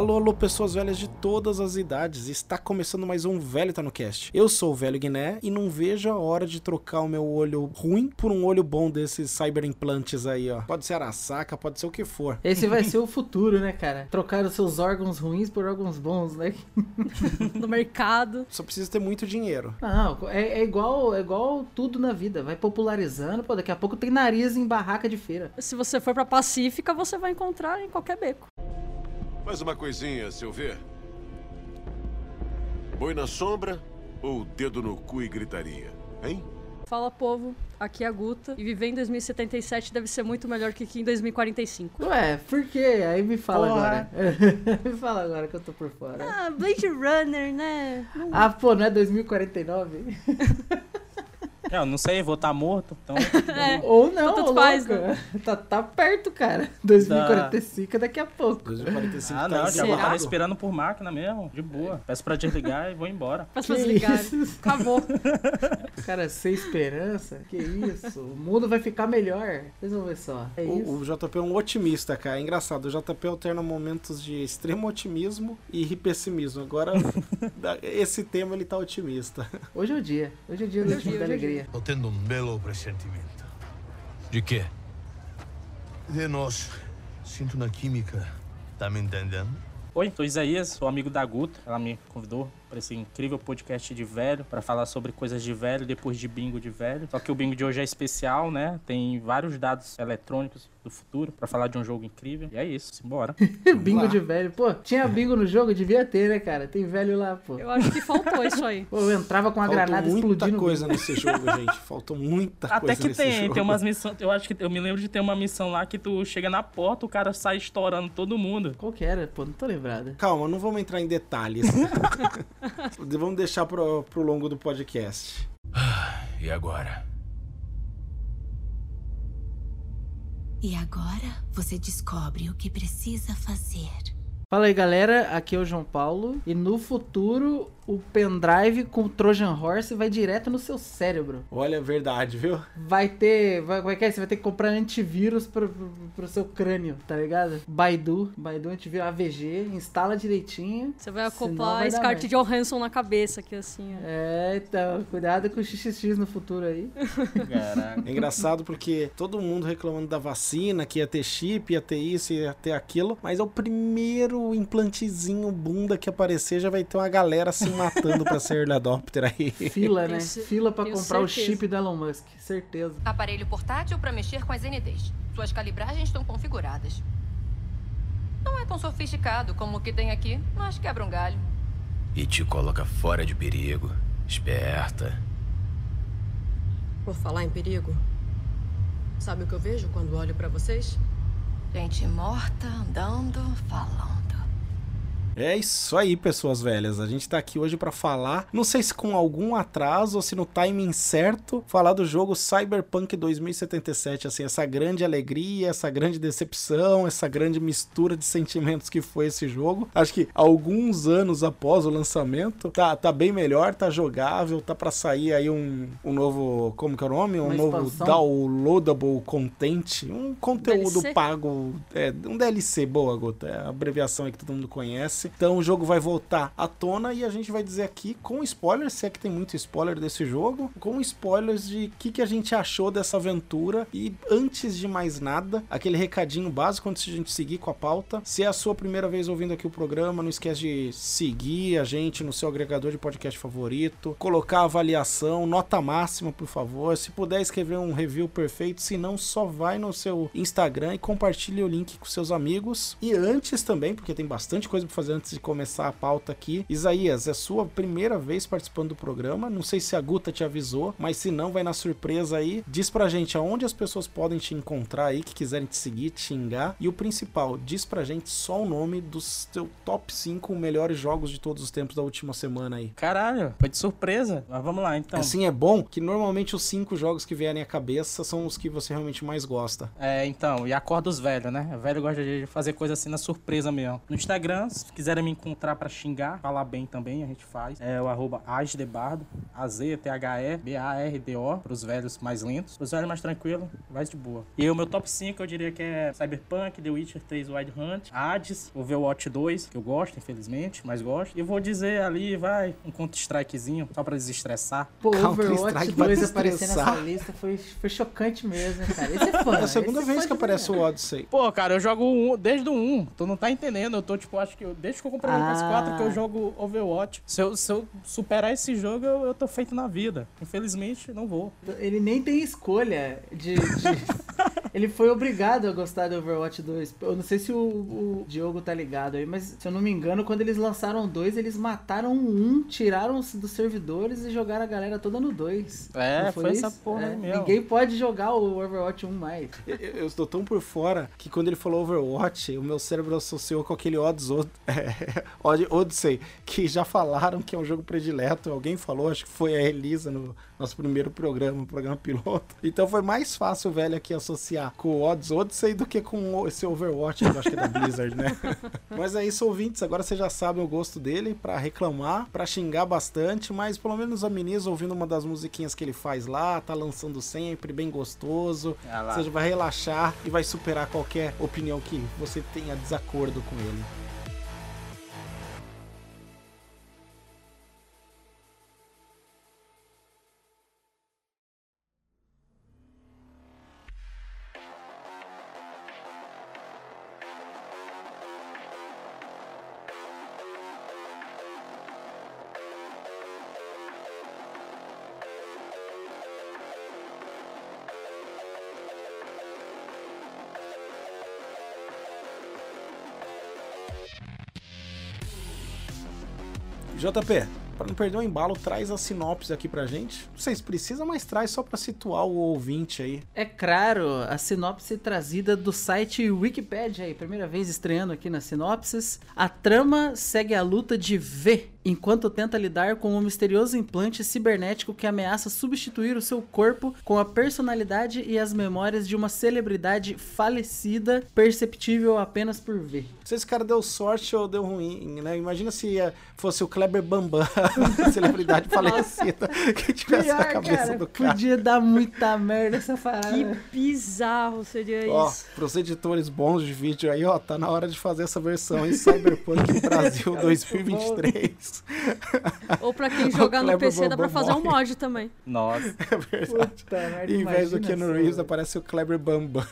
Alô, alô, pessoas velhas de todas as idades. Está começando mais um Velho Tá no Cast. Eu sou o Velho Guiné e não vejo a hora de trocar o meu olho ruim por um olho bom desses cyberimplantes aí, ó. Pode ser araçaca, pode ser o que for. Esse vai ser o futuro, né, cara? Trocar os seus órgãos ruins por órgãos bons, né? no mercado. Só precisa ter muito dinheiro. Não, é, é igual é igual tudo na vida. Vai popularizando, pô, daqui a pouco tem nariz em barraca de feira. Se você for pra Pacífica, você vai encontrar em qualquer beco. Mais uma coisinha, seu ver. Boi na sombra ou dedo no cu e gritaria, hein? Fala, povo. Aqui é a Guta. E viver em 2077 deve ser muito melhor que aqui em 2045. Ué, por quê? Aí me fala Porra. agora. me fala agora que eu tô por fora. Ah, Blade Runner, né? Não... Ah, pô, não é 2049? É, eu não sei, vou estar tá morto, então. É. Ou não, então, faz, né? tá, tá perto, cara. 2045 é daqui a pouco. 2045 ah, tá não, já vou estar respirando por máquina mesmo, de boa. Peço pra desligar e vou embora. Peço pra desligar. Acabou. Cara, sem esperança? Que isso? O mundo vai ficar melhor. Vocês vão ver só. É o, o, JP é um otimista, cara. É engraçado. O JP alterna momentos de extremo otimismo e pessimismo. Agora, esse tema ele tá otimista. Hoje é o dia. Hoje é o dia, hoje é o dia da alegria. Dia. Tô tendo um belo pressentimento. De quê? De nós. Sinto na química. Tá me entendendo? Oi, sou Isaías, sou amigo da Guta. Ela me convidou para esse incrível podcast de velho, para falar sobre coisas de velho depois de bingo de velho. Só que o bingo de hoje é especial, né? Tem vários dados eletrônicos do futuro para falar de um jogo incrível. E é isso, simbora. bingo de velho. Pô, tinha bingo no jogo? Devia ter, né, cara? Tem velho lá, pô. Eu acho que faltou isso aí. Pô, eu entrava com a Faltou granada muita explodindo. coisa nesse jogo, gente. Faltou muita Até coisa que tem, jogo. tem umas missões. Eu acho que eu me lembro de ter uma missão lá que tu chega na porta, o cara sai estourando todo mundo. Qual que era? Pô, não tô lembrado. Calma, não vamos entrar em detalhes. vamos deixar pro, pro longo do podcast. e agora? E agora você descobre o que precisa fazer. Fala aí galera, aqui é o João Paulo e no futuro o pendrive com o Trojan Horse vai direto no seu cérebro. Olha, é verdade, viu? Vai ter. Vai, como é que é? Você vai ter que comprar antivírus pro, pro, pro seu crânio, tá ligado? Baidu, Baidu antivírus AVG, instala direitinho. Você vai acoplar a Scarlett Johansson na cabeça aqui assim. Ó. É, então, cuidado com o XXX no futuro aí. Caraca. É engraçado porque todo mundo reclamando da vacina, que ia ter chip, ia ter isso, ia ter aquilo, mas é o primeiro implantezinho bunda que aparecer já vai ter uma galera assim matando pra ser early adopter aí. Fila, né? Fila pra comprar certeza. o chip do Elon Musk, certeza. Aparelho portátil pra mexer com as NDs. Suas calibragens estão configuradas. Não é tão sofisticado como o que tem aqui, mas quebra um galho. E te coloca fora de perigo. Esperta. Por falar em perigo, sabe o que eu vejo quando olho para vocês? Gente morta andando, falando. É isso aí, pessoas velhas. A gente tá aqui hoje para falar, não sei se com algum atraso ou se no timing certo, falar do jogo Cyberpunk 2077, assim, essa grande alegria, essa grande decepção, essa grande mistura de sentimentos que foi esse jogo. Acho que alguns anos após o lançamento, tá, tá bem melhor, tá jogável, tá para sair aí um, um novo, como que é o nome? Um Uma novo expansão. downloadable content, um conteúdo DLC? pago, é, um DLC, boa, Gota, é a abreviação aí que todo mundo conhece. Então o jogo vai voltar à tona e a gente vai dizer aqui com spoilers, se é que tem muito spoiler desse jogo, com spoilers de o que, que a gente achou dessa aventura. E antes de mais nada, aquele recadinho básico antes de a gente seguir com a pauta. Se é a sua primeira vez ouvindo aqui o programa, não esquece de seguir a gente no seu agregador de podcast favorito, colocar avaliação, nota máxima, por favor. Se puder escrever um review perfeito, se não, só vai no seu Instagram e compartilhe o link com seus amigos. E antes também, porque tem bastante coisa para fazer antes de começar a pauta aqui. Isaías, é sua primeira vez participando do programa. Não sei se a Guta te avisou, mas se não, vai na surpresa aí. Diz pra gente aonde as pessoas podem te encontrar aí, que quiserem te seguir, te xingar. E o principal, diz pra gente só o nome dos teus top 5 melhores jogos de todos os tempos da última semana aí. Caralho, foi de surpresa. Mas vamos lá então. Assim é bom que normalmente os cinco jogos que vierem à cabeça são os que você realmente mais gosta. É, então, e acorda os velhos, né? O velho gosta de fazer coisa assim na surpresa mesmo. No Instagram, se quiserem me encontrar pra xingar, falar bem também, a gente faz. É o arroba asdebardo, A-Z-T-H-E, B-A-R-D-O, pros velhos mais lentos. Pros velhos mais tranquilos, vai de boa. E o meu top 5 eu diria que é Cyberpunk, The Witcher 3 Wild Hunt, Hades, Overwatch 2, que eu gosto, infelizmente, mas gosto. E vou dizer ali, vai, um Counter-Strikezinho, só pra desestressar. Pô, Overwatch pra 2 aparecer nessa lista foi, foi chocante mesmo, cara. Esse é fã. É a segunda esse vez que aparece o Odyssey. Pô, cara, eu jogo um, desde o 1. Tu não tá entendendo. Eu tô, tipo, acho que eu, desde que eu comprei o Ah. PS4 que eu jogo Overwatch. Se eu, se eu superar esse jogo, eu, eu tô feito na vida. Infelizmente, não vou. Ele nem tem escolha de. de- Ele foi obrigado a gostar do Overwatch 2. Eu não sei se o, o Diogo tá ligado aí, mas se eu não me engano, quando eles lançaram o 2, eles mataram o 1, tiraram os dos servidores e jogaram a galera toda no 2. É, Não foi essa isso? porra aí mesmo. Ninguém pode jogar o Overwatch 1 mais. Eu, eu estou tão por fora que quando ele falou Overwatch, o meu cérebro associou com aquele Odds, Od- é, Od- Odyssey, que já falaram que é um jogo predileto. Alguém falou, acho que foi a Elisa no nosso primeiro programa, programa piloto. Então foi mais fácil o velho aqui associar com o Odds Odyssey do que com esse Overwatch, que eu acho que é da Blizzard, né? Mas é isso, ouvintes. Agora vocês já sabem o gosto dele pra reclamar, pra xingar bastante, mas pelo menos ameniza ouvindo uma das musiquinhas que ele faz lá, tá lançando sempre, bem gostoso. Ah lá. Vai relaxar e vai superar qualquer opinião que você tenha desacordo com ele. JP, pra não perder o embalo, traz a sinopse aqui pra gente. Não sei se precisa, mas traz só pra situar o ouvinte aí. É claro, a sinopse trazida do site Wikipedia aí, primeira vez estreando aqui nas sinopses. A trama segue a luta de V, enquanto tenta lidar com um misterioso implante cibernético que ameaça substituir o seu corpo com a personalidade e as memórias de uma celebridade falecida, perceptível apenas por V. Não sei se esse cara deu sorte ou deu ruim, né? Imagina se eh, fosse o Kleber Bambam, celebridade falecida, que tivesse na Pior, cabeça cara, do cara. podia dar muita merda essa Que parada. bizarro seria Ó, isso. pros editores bons de vídeo aí, ó, tá na hora de fazer essa versão em Cyberpunk Brasil 2023. Ou pra quem jogar no PC, dá pra Bambam fazer um morre. mod também. Nossa. É verdade. Puta merda, em vez do Keanu só, Reeves, aparece o Kleber Bambam.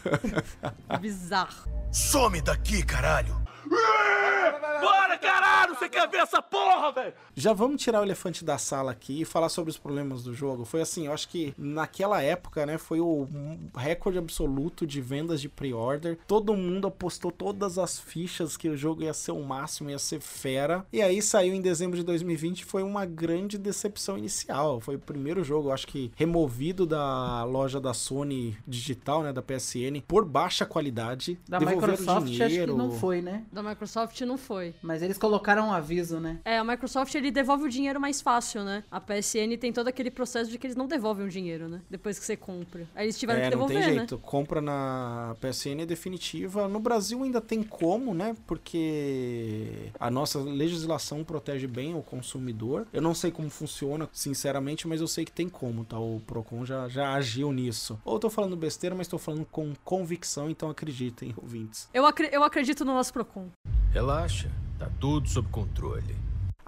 Bizarro. Some daqui, caralho! Bora, caralho! Você quer ver essa porra, velho? Já vamos tirar o elefante da sala aqui e falar sobre os problemas do jogo. Foi assim, eu acho que naquela época, né, foi o recorde absoluto de vendas de pre-order. Todo mundo apostou todas as fichas que o jogo ia ser o máximo, ia ser fera. E aí saiu em dezembro de 2020, foi uma grande decepção inicial. Foi o primeiro jogo, eu acho que removido da loja da Sony digital, né, da PSN, por baixa qualidade. Da Microsoft acho que não foi, né? Da Microsoft não foi. Mas eles colocaram um aviso, né? É, a Microsoft ele devolve o dinheiro mais fácil, né? A PSN tem todo aquele processo de que eles não devolvem o dinheiro, né? Depois que você compra. Aí eles tiveram É, que não devolver, tem né? jeito. Compra na PSN é definitiva. No Brasil ainda tem como, né? Porque a nossa legislação protege bem o consumidor. Eu não sei como funciona, sinceramente, mas eu sei que tem como, tá? O Procon já, já agiu nisso. Ou eu tô falando besteira, mas tô falando com convicção, então acreditem, ouvintes. Eu, acre- eu acredito no nosso Procon. Relaxa, tá tudo sob controle.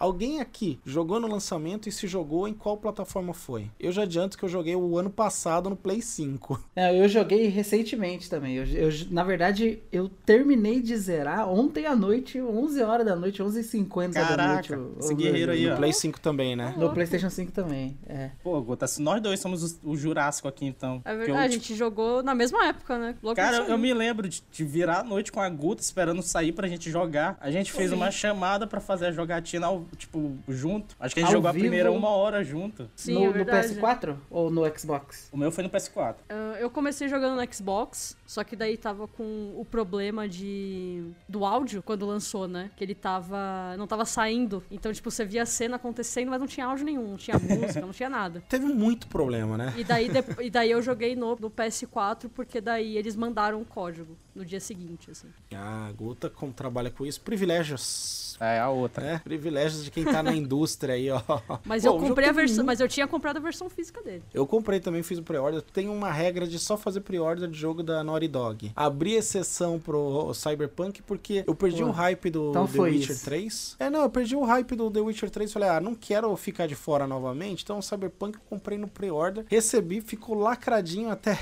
Alguém aqui jogou no lançamento e se jogou em qual plataforma foi? Eu já adianto que eu joguei o ano passado no Play 5. É, eu joguei recentemente também. Eu, eu- na verdade, eu terminei de zerar ontem à noite, 11 horas da noite, 11h50 da noite. esse guerreiro aí, No ó. Play 5 também, né? No PlayStation 5 também, é. Pô, Gota, se nós dois somos os- o Jurássico aqui, então. É verdade, eu, a tipo, gente jogou na mesma época, né? Logo Cara, eu, saiu. me lembro de, de virar a noite com a Guta esperando sair pra gente jogar. A gente fez uma chamada pra fazer a jogatina ao- tipo, junto. Acho que a gente Ao jogou a vivo? primeira uma hora junto. Sim, no, é no verdade. PS4 ou no Xbox? O meu foi no PS4. Ah, eu comecei jogando no Xbox, só que daí tava com o problema de do áudio quando lançou, né? Que ele tava. não tava saindo. Então, tipo, você via a cena acontecendo, mas não tinha áudio nenhum, não tinha música, não tinha nada. Teve muito problema, né? E daí, de- e daí eu joguei no, no PS4, porque daí eles mandaram o código no dia seguinte, assim. Ah, a Guta, como trabalha com isso, privilégios. É, a outra. É, privilégios de quem tá na indústria aí, ó. Mas Pô, eu comprei a versão. Mas eu tinha comprado a versão física dele. Eu comprei também, fiz o pre-order. Tem uma regra de só fazer pre-order de jogo da Naughty Dog. Abri exceção pro Cyberpunk porque eu perdi Pô, o hype do então The foi Witcher isso. 3. É, não, eu perdi o hype do The Witcher 3. Falei, ah, não quero ficar de fora novamente. Então o Cyberpunk eu comprei no pre-order. Recebi, ficou lacradinho até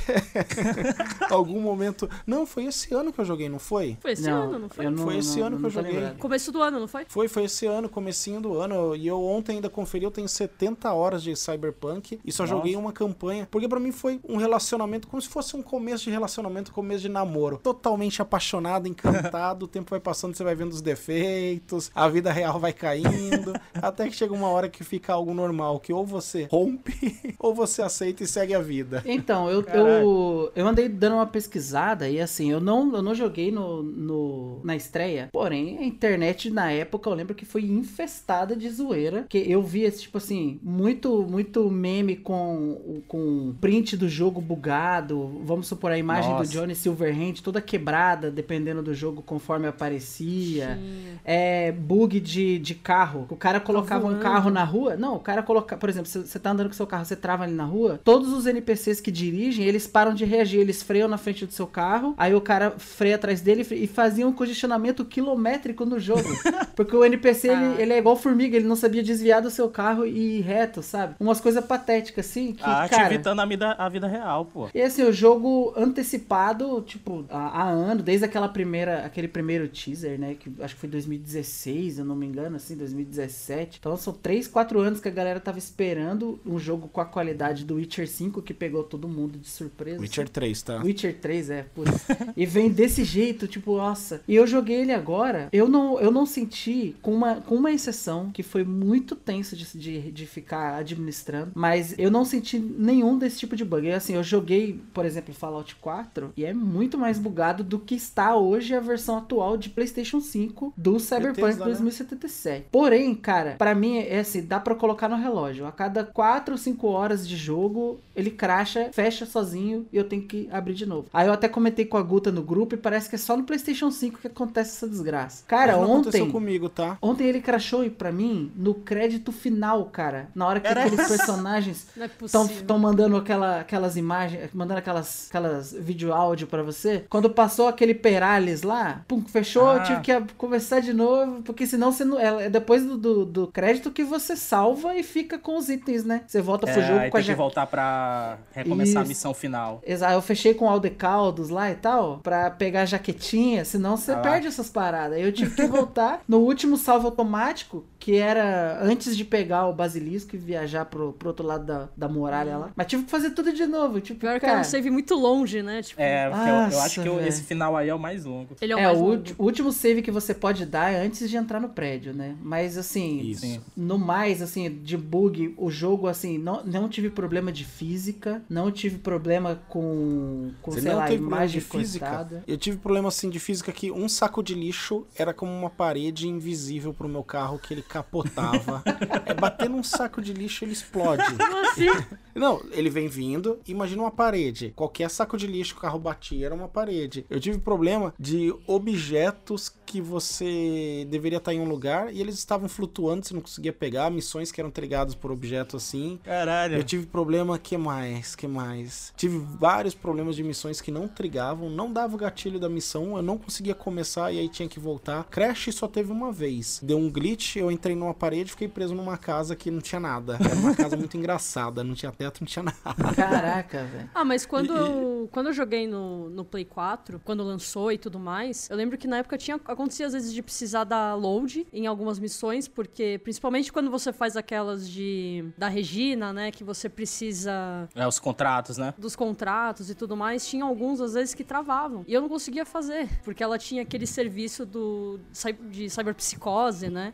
algum momento. Não, foi esse ano que eu joguei, não foi? Foi esse não, ano, não foi? não, Foi esse não- ano que não eu joguei. lembrado. Começo do ano, não foi? Foi, foi esse ano, comecinho do ano. E eu ontem ainda conferi, eu tenho 70 horas de Cyberpunk e só Nossa. joguei uma campanha. Porque pra mim foi um relacionamento, como se fosse um começo de relacionamento, começo de namoro. Totalmente apaixonado, encantado, o tempo vai passando, você vai vendo os defeitos, a vida real vai caindo, até que chega uma hora que fica algo normal, que ou você rompe, ou você aceita e segue a vida. Então, eu, eu, eu andei dando uma pesquisada e assim, eu não, eu não joguei no, no, na estreia, porém, a internet na época eu lembro que foi infestada de zoeira, que eu vi esse tipo assim, muito, muito meme com, com print do jogo bugado, vamos supor a imagem Nossa. do Johnny Silverhand toda quebrada, dependendo do jogo conforme aparecia. É bug de, de carro. O cara colocava um carro na rua. Não, o cara coloca. Por exemplo, você tá andando com seu carro, você trava ali na rua. Todos os NPCs que dirigem, eles param de reagir. Eles freiam na frente do seu carro. Aí o cara freia atrás dele e fazia um congestionamento quilométrico no jogo. Porque o NPC, ele, ele é igual formiga. Ele não sabia desviar do seu carro e ir reto, sabe? Umas coisas patéticas assim. Que, A arte cara, evitando a vida, a vida real, pô. e assim, o jogo antecipado, tipo, há, há ano, desde aquela primeira, aquele primeiro teaser, né? Que acho que foi 2016, se eu não me engano, assim, 2017. Então são 3, 4 anos que a galera tava esperando um jogo com a qualidade do Witcher 5, que pegou todo mundo de surpresa. Witcher 3, tá? Witcher 3, é, putz. e vem desse jeito, tipo, nossa. E eu joguei ele agora, eu não, eu não senti, com uma, com uma exceção, que foi muito tenso de, de, de ficar administrando, mas eu não senti nenhum desse tipo de bug. E, assim, eu joguei, por exemplo, Fallout 4, e é muito mais bugado do que está hoje a versão atual de PlayStation 5 do Cyberpunk Bethesda, né? 2077. Porém, cara, pra mim é assim, dá pra colocar no relógio. A cada 4 ou 5 horas de jogo, ele cracha, fecha sozinho e eu tenho que abrir de novo. Aí eu até comentei com a Guta no grupo e parece que é só no PlayStation 5 que acontece essa desgraça. Cara, ontem comigo, tá? Ontem ele crashou e pra mim no crédito final, cara. Na hora que Era aqueles essa? personagens é estão possível. mandando aquela, aquelas imagens, mandando aquelas, aquelas vídeo áudio pra você. Quando passou aquele Perales lá, pum, fechou, Ah. eu tive que começar de novo, porque senão você não. É é depois do, do, do crédito que você salva e fica com os itens, né? Você volta pro É, jogo aí com a tem que ja- voltar pra recomeçar Isso. a missão final. Exato, eu fechei com Aldecaldos lá e tal, pra pegar a jaquetinha, senão você Ah lá. perde essas paradas. Eu tive que voltar no último salve automático, que era antes de pegar o basilisco e viajar pro, pro outro lado da, da muralha lá. Mas tive que fazer tudo de novo, tipo, Pior que cara... era um save muito longe, né? Tipo, É, porque eu, eu Nossa, acho que eu- esse final aí é o mais longo. ele é o É, mais o, longo. último save que você pode dar é antes de entrar no prédio, né? Mas assim, Isso. No mais, assim, de bug, o jogo, assim, não, não tive problema de física, não tive problema com, com Você sei lá, imagem de física? cortada. Eu tive problema assim de física que um saco de lixo era como uma parede invisível pro meu carro que ele capotava. é bater num saco de lixo ele explode. Como assim? Não, ele vem vindo, imagina uma parede. Qualquer saco de lixo que o carro batia era uma parede. Eu tive problema de objetos que você deveria estar em um lugar e eles estavam flutuando, você não conseguia pegar, missões que eram trigadas por objeto assim. Caralho. Eu tive problema, que mais? Que mais? Tive vários problemas de missões que não trigavam, não dava o gatilho da missão, eu não conseguia começar e aí tinha que voltar. Crash só teve uma vez. Deu um glitch, eu entrei numa parede e fiquei preso numa casa que não tinha nada. Era uma casa muito engraçada, não tinha teto, não tinha nada. Caraca, velho. Ah, mas quando, E- eu, quando eu joguei no, no Play 4, quando lançou e tudo mais, eu lembro que na época tinha acontecia às vezes de precisar dar load em algumas missões, porque principalmente quando você faz aquelas de da Regina, né, que você precisa É, os contratos, né? dos contratos e tudo mais, tinha alguns às vezes que travavam. E eu não conseguia fazer, porque ela tinha aquele serviço do de cyberpsicose, né?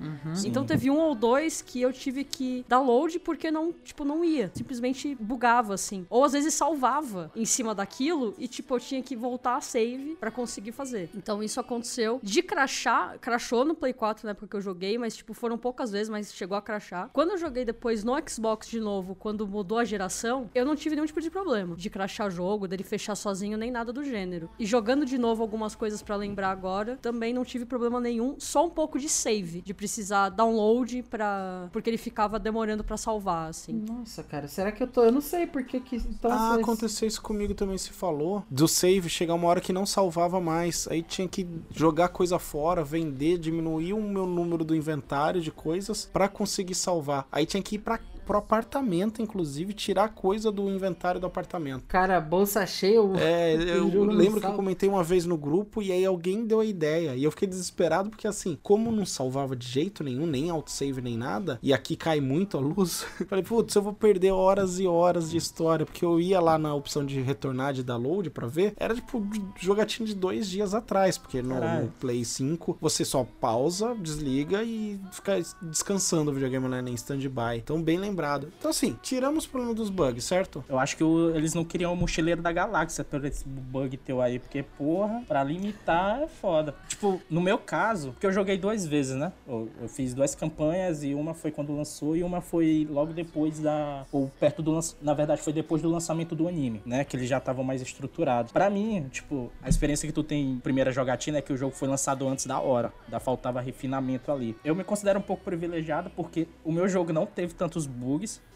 Então teve um ou dois que eu tive que dar load porque não, tipo, não ia. Simplesmente bugava, assim. Ou às vezes salvava em cima daquilo e, tipo, eu tinha que voltar a save pra conseguir fazer. Então isso aconteceu. De crachar, crashou no Play 4 na época que eu joguei, mas, tipo, foram poucas vezes, mas chegou a crachar. Quando eu joguei depois no Xbox de novo, quando mudou a geração, eu não tive nenhum tipo de problema de crachar jogo, dele fechar sozinho, nem nada do gênero. E jogando de novo algumas coisas pra lembrar agora, também não tive problema nenhum, só um pouco de save, de precisar download para porque ele ficava demorando pra salvar, assim. Nossa, cara, será que eu tô. Eu não sei por que que. Então, Ah, vocês- aconteceu isso comigo também, se falou. Do save, chegar uma hora que não salvava mais. Aí tinha que jogar coisa fora, vender, diminuir o meu número do inventário de coisas pra conseguir salvar. Aí tinha que ir pra, pro apartamento, inclusive, tirar coisa do inventário do apartamento. Cara, bolsa cheia. É, eu lembro que eu comentei uma vez no grupo e aí alguém deu a ideia. E eu fiquei desesperado porque, assim, como não salvava de jeito nenhum, nem autosave nem nada, e aqui cai muito a luz, falei, putz, eu vou perder horas e horas de história. Porque eu ia lá na opção de retornar, de download pra ver, era tipo de- jogatinho de dois dias atrás, porque no, no Play 5 você só pausa, desliga e fica descansando o videogame né, em stand-by. Então, bem lembrado. Então, assim, tiramos o problema dos bugs, certo? Eu acho que o- eles não queriam o mochileiro da galáxia por esse bug teu aí, porque, porra, pra limitar é foda. Tipo, no meu caso, porque eu joguei duas vezes, né? Eu, eu fiz duas campanhas e uma foi quando lançou e uma foi logo depois da. Ou perto do lançamento. Na verdade, foi depois do lançamento do anime, né? Que eles já estavam mais estruturados. Pra mim, tipo, a experiência que tu tem em primeira jogatina é que o jogo foi lançado antes da hora. Da faltava refinamento ali. Eu me considero um pouco privilegiado porque o meu jogo não teve tantos.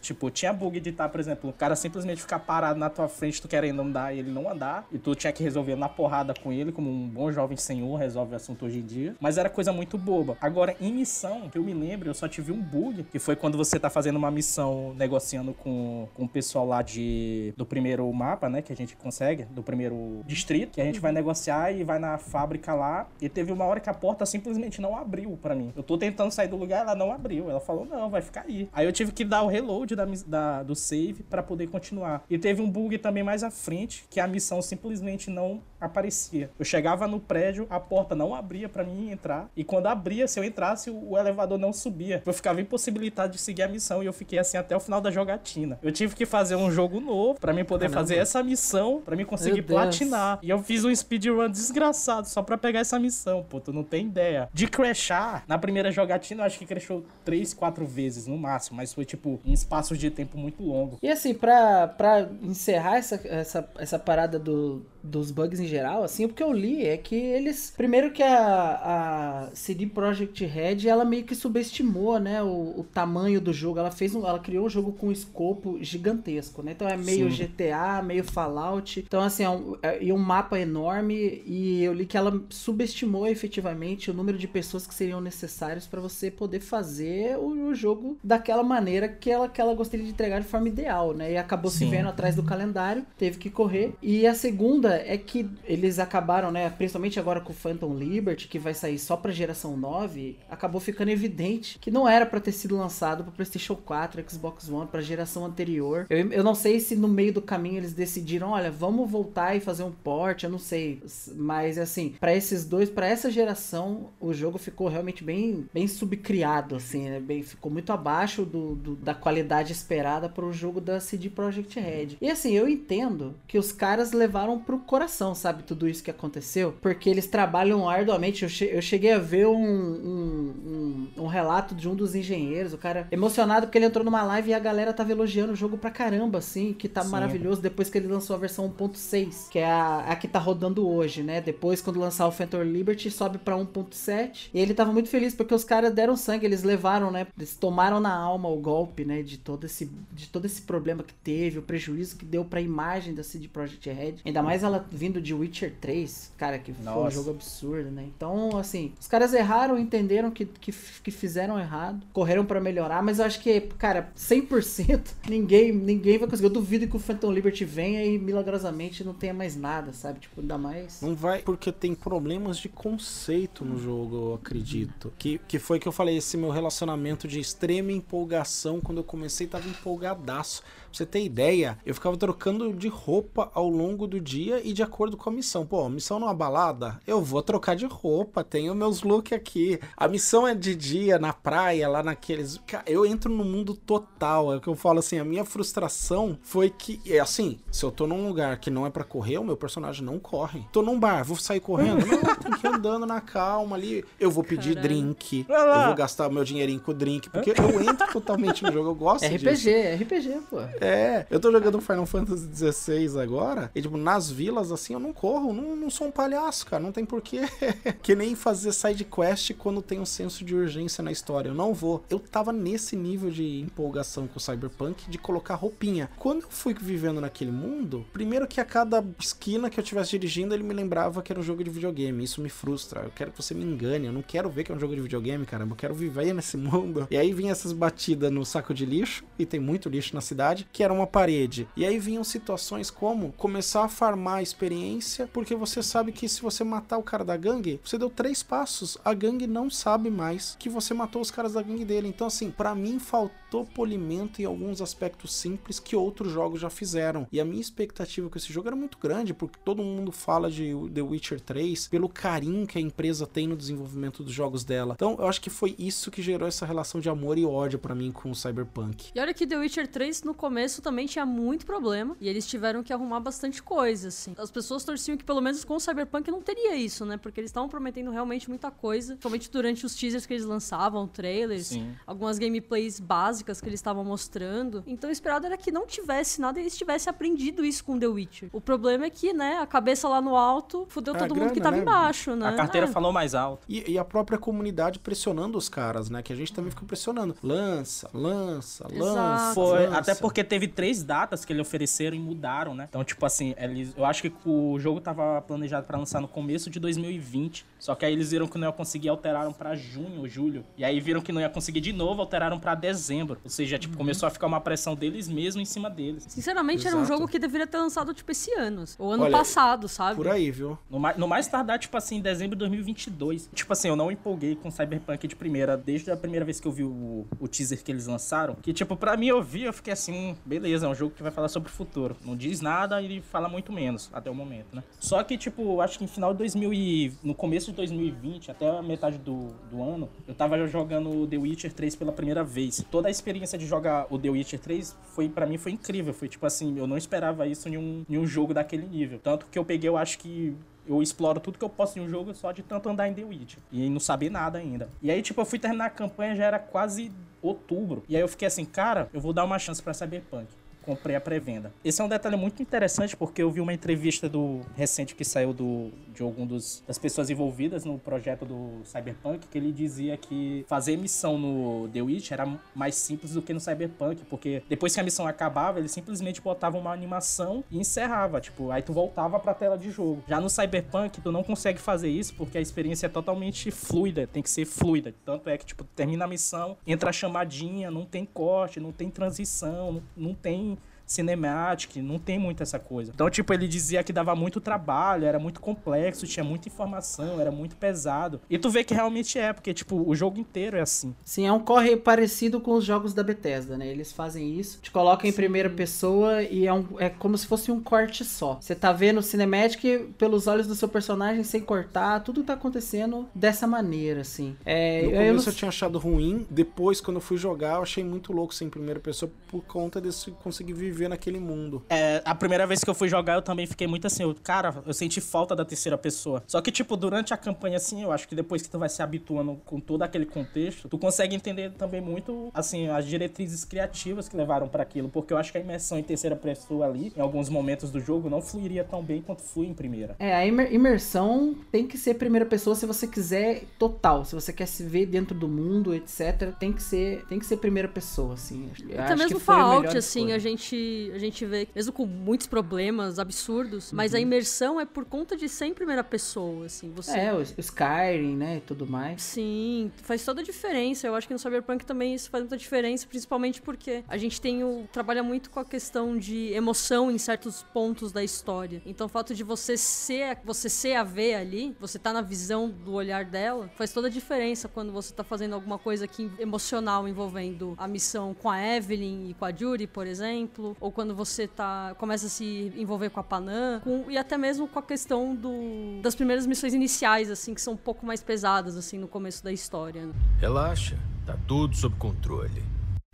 Tipo, tinha bug de estar, por exemplo, o cara simplesmente ficar parado na tua frente, tu querendo andar e ele não andar. E tu tinha que resolver na porrada com ele, como um bom jovem senhor resolve o assunto hoje em dia. Mas era coisa muito boba. Agora, em missão, que eu me lembro, eu só tive um bug, que foi quando você tá fazendo uma missão negociando com, com o pessoal lá de do primeiro mapa, né? Que a gente consegue, do primeiro distrito, que a gente vai negociar e vai na fábrica lá. E teve uma hora que a porta simplesmente não abriu pra mim. Eu tô tentando sair do lugar, ela não abriu. Ela falou, não, vai ficar aí. Aí eu tive que dar o reload da, da- do save pra poder continuar. E teve um bug também mais à frente, que a missão simplesmente não aparecia. Eu chegava no prédio, a porta não abria pra mim entrar. E quando abria, se eu entrasse, o, elevador não subia. Eu ficava impossibilitado de seguir a missão e eu fiquei assim até o final da jogatina. Eu tive que fazer um jogo novo pra mim poder Caramba. fazer essa missão, pra mim conseguir platinar. E eu fiz um speedrun desgraçado só pra pegar essa missão, pô, tu não tem ideia. De crashar, na primeira jogatina eu acho que crashou três, quatro vezes no máximo, mas foi tipo em espaços de tempo muito longo. E assim, pra encerrar essa, essa, essa parada do, dos bugs em geral, assim, o que eu li é que eles. Primeiro que a, a CD Projekt Red, ela meio que subestimou, né, o, o tamanho do jogo. Ela fez um, ela criou um jogo com um escopo gigantesco, né? Então é meio Sim. GTA, meio Fallout. Então, assim, é um, é, e um mapa enorme. E eu li que ela subestimou efetivamente o número de pessoas que seriam necessários para você poder fazer o, o jogo daquela maneira que ela, que ela gostaria de entregar de forma ideal, né? E acabou se Sim. vendo atrás do calendário, teve que correr. E a segunda é que eles acabaram, né? Principalmente agora com o Phantom Liberty, que vai sair só pra geração 9, acabou ficando evidente que não era pra ter sido lançado pro PlayStation 4, Xbox One, pra geração anterior. Eu, eu não sei se no meio do caminho eles decidiram, olha, vamos voltar e fazer um port, eu não sei. Mas assim, pra esses dois, pra essa geração, o jogo ficou realmente bem, bem subcriado, assim, né? Bem, ficou muito abaixo do, do- da qualidade esperada pro jogo da CD Projekt Red. E assim, eu entendo que os caras levaram pro coração, sabe, tudo isso que aconteceu, porque eles trabalham arduamente. Eu, che- eu cheguei a ver um, um, um- um relato de um dos engenheiros, o cara emocionado porque ele entrou numa live e a galera tava elogiando o jogo pra caramba, assim, que tá Sim. maravilhoso depois que ele lançou a versão 1.6, que é a, a que tá rodando hoje, né? Depois, quando lançar o Phantom Liberty, sobe pra 1.7. E ele tava muito feliz porque os caras deram sangue, eles levaram, né? Eles tomaram na alma o golpe, né? De todo esse, de todo esse problema que teve, o prejuízo que deu pra imagem da CD Projekt Red. Ainda mais ela vindo de Witcher 3, cara, que foi um Nossa. jogo absurdo, né? Então, assim, os caras erraram, entenderam que, que, que fizeram errado, correram pra melhorar, mas eu acho que, cara, 100% ninguém, ninguém vai conseguir. Eu duvido que o Phantom Liberty venha e milagrosamente não tenha mais nada, sabe? Tipo, ainda mais. Não vai, porque tem problemas de conceito no jogo, eu acredito. Que, que foi que eu falei, esse meu relacionamento de extrema empolgação, quando eu comecei tava empolgadaço. Pra você ter ideia, eu ficava trocando de roupa ao longo do dia e de acordo com a missão. Pô, missão numa balada, eu vou trocar de roupa, tenho meus looks aqui. A missão é de dia, na praia, lá naqueles. Cara, eu entro no mundo total. É o que eu falo assim, a minha frustração foi que, é assim, se eu tô num lugar que não é para correr, o meu personagem não corre. Tô num bar, vou sair correndo? Não, tem que ir andando na calma ali. Eu vou pedir Caralho. drink, eu vou gastar o meu dinheirinho com drink, porque eu entro totalmente no jogo, eu gosto disso. RPG, RPG, pô. É, eu tô jogando Final Fantasy XVI agora, e tipo, nas vilas, assim, eu não corro, não, não sou um palhaço, cara, não tem porquê. que nem fazer side quest quando tem um senso de urgência na história, eu não vou. Eu tava nesse nível de empolgação com o Cyberpunk de colocar roupinha. Quando eu fui vivendo naquele mundo, primeiro que a cada esquina que eu estivesse dirigindo, ele me lembrava que era um jogo de videogame, isso me frustra. Eu quero que você me engane, eu não quero ver que é um jogo de videogame, caramba, eu quero viver nesse mundo. E aí vinha essas batidas no saco de lixo, e tem muito lixo na cidade, que era uma parede. E aí vinham situações como começar a farmar a experiência, porque você sabe que se você matar o cara da gangue, você deu três passos, a gangue não sabe mais que você matou os caras da gangue dele. Então, assim, pra mim faltou polimento em alguns aspectos simples que outros jogos já fizeram. E a minha expectativa com esse jogo era muito grande, porque todo mundo fala de The Witcher 3 pelo carinho que a empresa tem no desenvolvimento dos jogos dela. Então, eu acho que foi isso que gerou essa relação de amor e ódio pra mim com o Cyberpunk. E olha que The Witcher 3 no começo também tinha muito problema. E eles tiveram que arrumar bastante coisa, assim. As pessoas torciam que pelo menos com o Cyberpunk não teria isso, né? Porque eles estavam prometendo realmente muita coisa. Principalmente durante os teasers que eles lançavam, trailers, Sim. algumas gameplays básicas que eles estavam mostrando. Então o esperado era que não tivesse nada e eles tivessem aprendido isso com The Witcher. O problema é que, né, a cabeça lá no alto fudeu É todo mundo que grana, tava né? embaixo, né? A carteira É. falou mais alto. E, e a própria comunidade pressionando os caras, né? Que a gente também fica pressionando. Lança, lança, lança. Exato. Foi, lança. até porque teve três datas que eles ofereceram e mudaram, né? Então, tipo assim, eles, eu acho que o jogo tava planejado pra lançar no começo de 2020. Só que aí eles viram que não ia conseguir, alteraram pra junho ou julho. E aí viram que não ia conseguir de novo, alteraram pra dezembro. Ou seja, Uhum. tipo, começou a ficar uma pressão deles mesmo em cima deles. Sinceramente, era um Exato. jogo que deveria ter lançado, tipo, esse ano. Ou ano Olha, passado, sabe? Por aí, viu? No mais, no mais tardar, tipo assim, em dezembro de 2022. Tipo assim, eu não empolguei com Cyberpunk de primeira, desde a primeira vez que eu vi o, o teaser que eles lançaram. Que, tipo, pra mim eu vi, eu fiquei assim, hum, beleza, é um jogo que vai falar sobre o futuro. Não diz nada e fala muito menos, até o momento, né? Só que, tipo, acho que em final de 2000 e... No começo de 2020, até a metade do, do ano, eu tava jogando The Witcher 3 pela primeira vez. Toda a experiência de jogar o The Witcher 3 foi, para mim, foi incrível. Foi, tipo assim, eu não esperava isso em um, em um jogo daquele nível. Tanto que eu peguei, eu acho que eu exploro tudo que eu posso em um jogo só de tanto andar em The Witcher. E não saber nada ainda. E aí, tipo, eu fui terminar a campanha, já era quase outubro. E aí eu fiquei assim, cara, eu vou dar uma chance pra Cyberpunk. Comprei a pré-venda. Esse é um detalhe muito interessante porque eu vi uma entrevista do recente que saiu do, de algum dos, das pessoas envolvidas no projeto do Cyberpunk que ele dizia que fazer missão no The Witch era mais simples do que no Cyberpunk, porque depois que a missão acabava, ele simplesmente botava uma animação e encerrava, tipo, aí tu voltava pra tela de jogo. Já no Cyberpunk, tu não consegue fazer isso porque a experiência é totalmente fluida, tem que ser fluida. Tanto é que, tipo, termina a missão, entra a chamadinha, não tem corte, não tem transição, não, não tem cinematic, não tem muito essa coisa. Então, tipo, ele dizia que dava muito trabalho, era muito complexo, tinha muita informação, era muito pesado. E tu vê que realmente é, porque, tipo, o jogo inteiro é assim. Sim, é um corre parecido com os jogos da Bethesda, né? Eles fazem isso, te colocam em primeira pessoa e é, um, é como se fosse um corte só. Você tá vendo o cinematic pelos olhos do seu personagem sem cortar, tudo tá acontecendo dessa maneira, assim. É, No eu começo não- eu, tinha achado ruim, depois quando eu fui jogar eu achei muito louco ser em primeira pessoa por conta desse conseguir viver naquele mundo. É, a primeira vez que eu fui jogar, eu também fiquei muito assim, eu, cara, eu senti falta da terceira pessoa. Só que, tipo, durante a campanha, assim, eu acho que depois que tu vai se habituando com todo aquele contexto, tu consegue entender também muito, assim, as diretrizes criativas que levaram pra aquilo. Porque eu acho que a imersão em terceira pessoa ali, em alguns momentos do jogo, não fluiria tão bem quanto flui em primeira. É, a imer- imersão tem que ser primeira pessoa se você quiser total. Se você quer se ver dentro do mundo, etc. Tem que ser, tem que ser primeira pessoa, assim. Eu Até mesmo Fallout, assim, a gente, a gente vê, mesmo com muitos problemas absurdos, mas Uhum. a imersão é por conta de ser em primeira pessoa, assim. Você É, o Skyrim, né, e tudo mais. Sim, faz toda a diferença. Eu acho que no Cyberpunk também isso faz muita diferença, principalmente porque a gente tem o trabalha muito com a questão de emoção em certos pontos da história. Então o fato de você ser, você ser a ver ali, você tá na visão do olhar dela, faz toda a diferença quando você tá fazendo alguma coisa aqui emocional envolvendo a missão com a Evelyn e com a Judy, por exemplo, ou quando você tá começa a se envolver com a Panam, com, e até mesmo com a questão do, das primeiras missões iniciais, assim, que são um pouco mais pesadas, assim, no começo da história. Né? Relaxa, tá tudo sob controle.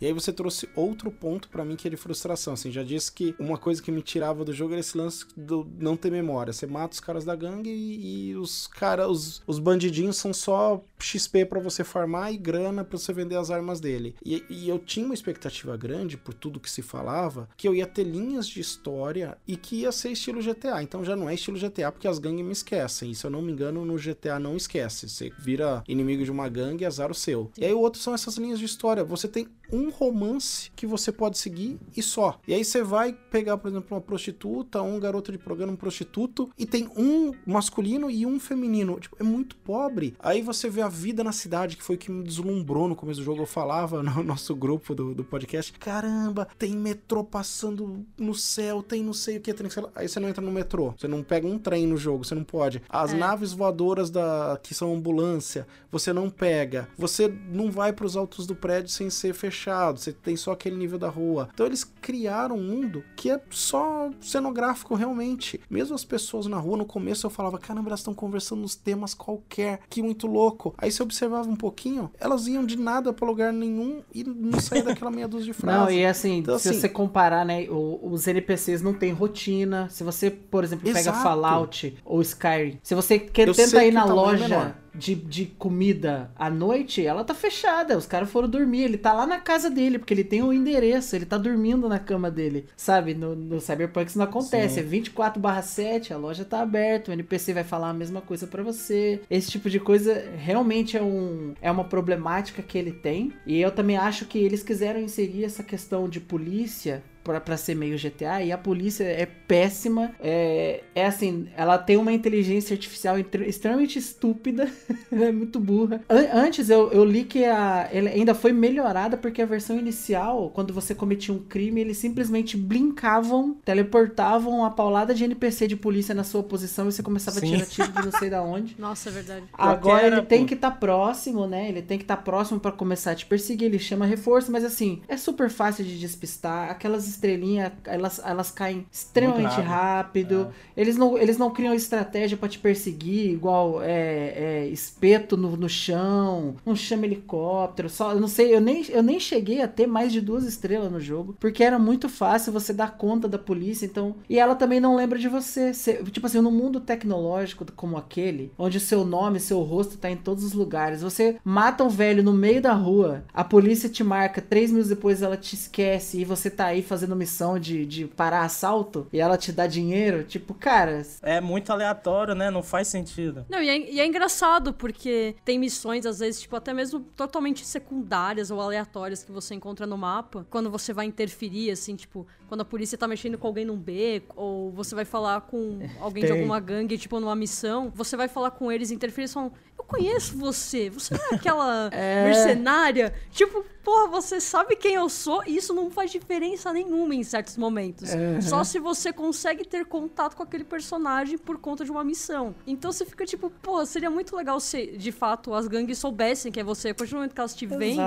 E aí você trouxe outro ponto para mim que é de frustração. Assim, já disse que uma coisa que me tirava do jogo era esse lance do não ter memória. Você mata os caras da gangue e, e os caras, os, os bandidinhos são só XP para você farmar e grana para você vender as armas dele. E, e, eu tinha uma expectativa grande por tudo que se falava, que eu ia ter linhas de história e que ia ser estilo GTA. Então já não é estilo GTA porque as gangues me esquecem. E se eu não me engano, no GTA não esquece. Você vira inimigo de uma gangue, azar o seu. E aí o outro são essas linhas de história. Você tem um romance que você pode seguir e só. E aí você vai pegar, por exemplo, uma prostituta, um garoto de programa, um prostituto, e tem um masculino e um feminino. Tipo, é muito pobre. Aí você vê a vida na cidade, que foi o que me deslumbrou no começo do jogo. Eu falava no nosso grupo do, do podcast: caramba, tem metrô passando no céu, tem não sei o que, tem Aí você não entra no metrô, você não pega um trem no jogo, você não pode. As é. naves voadoras da que são ambulância, você não pega. Você não vai para os altos do prédio sem ser fechado, você tem só aquele nível da rua. Então eles criaram um mundo que é só cenográfico realmente. Mesmo as pessoas na rua, no começo eu falava: caramba, elas estão conversando nos temas qualquer, que muito louco. Aí você observava um pouquinho, elas iam de nada para lugar nenhum e não saía daquela meia dúzia de frases. Não, e assim, então, se assim, você comparar, né, os NPCs não tem rotina. Se você, por exemplo, pega exato. Fallout ou Skyrim, se você quer, tenta ir na é loja de, de comida à noite, ela tá fechada. Os caras foram dormir. Ele tá lá na casa dele, porque ele tem o um endereço, ele tá dormindo na cama dele. Sabe? No, no Cyberpunk isso não acontece. Sim. É 24 7, a loja tá aberta, o NPC vai falar a mesma coisa para você. Esse tipo de coisa realmente é, um, é uma problemática que ele tem. E eu também acho que eles quiseram inserir essa questão de polícia para ser meio GTA e a polícia é péssima. É, é assim, ela tem uma inteligência artificial extremamente estúpida, é muito burra. An antes eu, eu li que a, ela ainda foi melhorada porque a versão inicial, quando você cometia um crime, eles simplesmente blinkavam, teleportavam a paulada de NPC de polícia na sua posição e você começava Sim. a tirar tiro de não sei da onde. Nossa, é verdade. Agora ele tem que estar tá próximo, né? Ele tem que estar tá próximo para começar a te perseguir, ele chama reforço, mas assim, é super fácil de despistar. Aquelas estrelinhas, elas, elas caem extremamente rápido. É. Eles, não, eles não criam estratégia para te perseguir, igual é, é, espeto no, no chão, não chama helicóptero. Só, eu não sei, eu nem, eu nem cheguei a ter mais de duas estrelas no jogo, porque era muito fácil você dar conta da polícia, então. E ela também não lembra de você. tipo assim, no mundo tecnológico como aquele, onde seu nome, seu rosto tá em todos os lugares, você mata um velho no meio da rua, a polícia te marca, três minutos depois ela te esquece e você tá aí fazendo fazendo missão de, de parar assalto e ela te dá dinheiro, tipo, cara. É muito aleatório, né? Não faz sentido. Não, e é, e é engraçado, porque tem missões, às vezes, tipo, até mesmo totalmente secundárias ou aleatórias que você encontra no mapa, quando você vai interferir, assim, tipo, quando a polícia tá mexendo com alguém num beco, ou você vai falar com alguém tem. de alguma gangue, tipo, numa missão, você vai falar com eles, interferir, falam, eu conheço você, você não é aquela é... mercenária? Tipo, porra, você sabe quem eu sou e isso não faz diferença nenhuma em certos momentos. Uhum. Só se você consegue ter contato com aquele personagem por conta de uma missão. Então você fica tipo, pô, seria muito legal se de fato as gangues soubessem que é você. A partir do momento que elas te veem,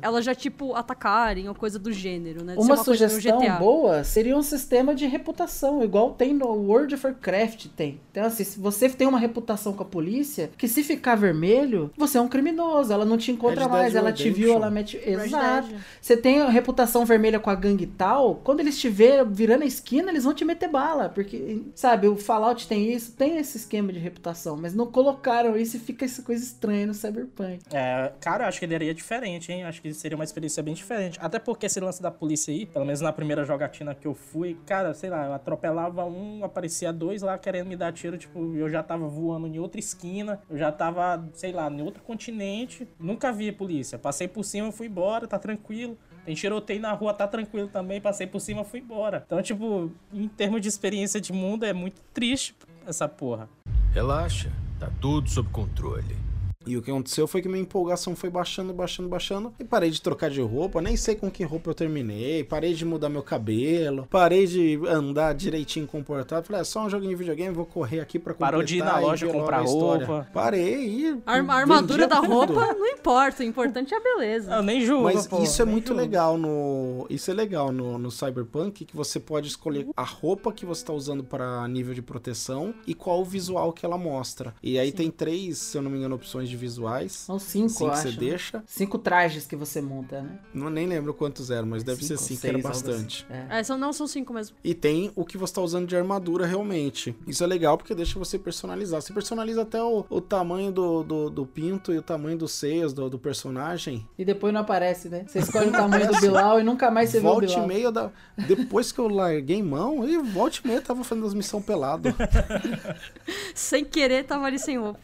elas já tipo atacarem ou coisa do gênero, né? Uma, uma sugestão boa seria um sistema de reputação, igual tem no World of Warcraft tem. Então assim, se você tem uma reputação com a polícia, que se ficar vermelho, você é um criminoso, ela não te encontra mais, ela te viu, ela mete Exato. Você tem a reputação vermelha com a gangue tal, quando eles te ver virando a esquina, eles vão te meter bala. Porque, sabe, o Fallout tem isso, tem esse esquema de reputação, mas não colocaram isso e fica essa coisa estranha no Cyberpunk. É, cara, eu acho que daria diferente, hein? Acho que seria uma experiência bem diferente. Até porque esse lance da polícia aí, pelo menos na primeira jogatina que eu fui, cara, sei lá, eu atropelava um, aparecia dois lá querendo me dar tiro, tipo, eu já tava voando em outra esquina, eu já tava, sei lá, em outro continente, nunca vi polícia. Passei por cima, fui embora, tá tranquilo. Tem tiroteio na rua, tá tranquilo também. Passei por cima, fui embora. Então, tipo, em termos de experiência de mundo, é muito triste essa porra. Relaxa, tá tudo sob controle. E o que aconteceu foi que minha empolgação foi baixando, baixando, baixando. E parei de trocar de roupa, nem sei com que roupa eu terminei. Parei de mudar meu cabelo. Parei de andar direitinho comportado. Falei, é só um joguinho de videogame, vou correr aqui pra completar. Parou de ir na loja comprar roupa. Parei e. A, arma- a armadura da tudo. roupa não importa, o importante é a beleza. Eu nem julgo, Mas pô, isso é muito julgo. legal no. Isso é legal no, no Cyberpunk, que você pode escolher a roupa que você tá usando para nível de proteção e qual o visual que ela mostra. E aí tem três, se eu não me engano, opções de visuais. São cinco, Cinco eu que acho. você né? deixa. Cinco trajes que você monta, né? Não nem lembro quantos eram, mas deve ser cinco, que era seis, algo bastante. assim. É. É, são, não, são cinco mesmo. E tem o que você tá usando de armadura realmente. Isso é legal porque deixa você personalizar. Você personaliza até o, o tamanho do, do, do pinto e o tamanho dos seios do, do personagem. E depois não aparece, né? Você escolhe o tamanho do Bilal e nunca mais você vê o Volte e Bilal. meia da. Depois que eu larguei mão, e volte e meia tava fazendo as missões pelado. Sem querer, tava ali sem roupa.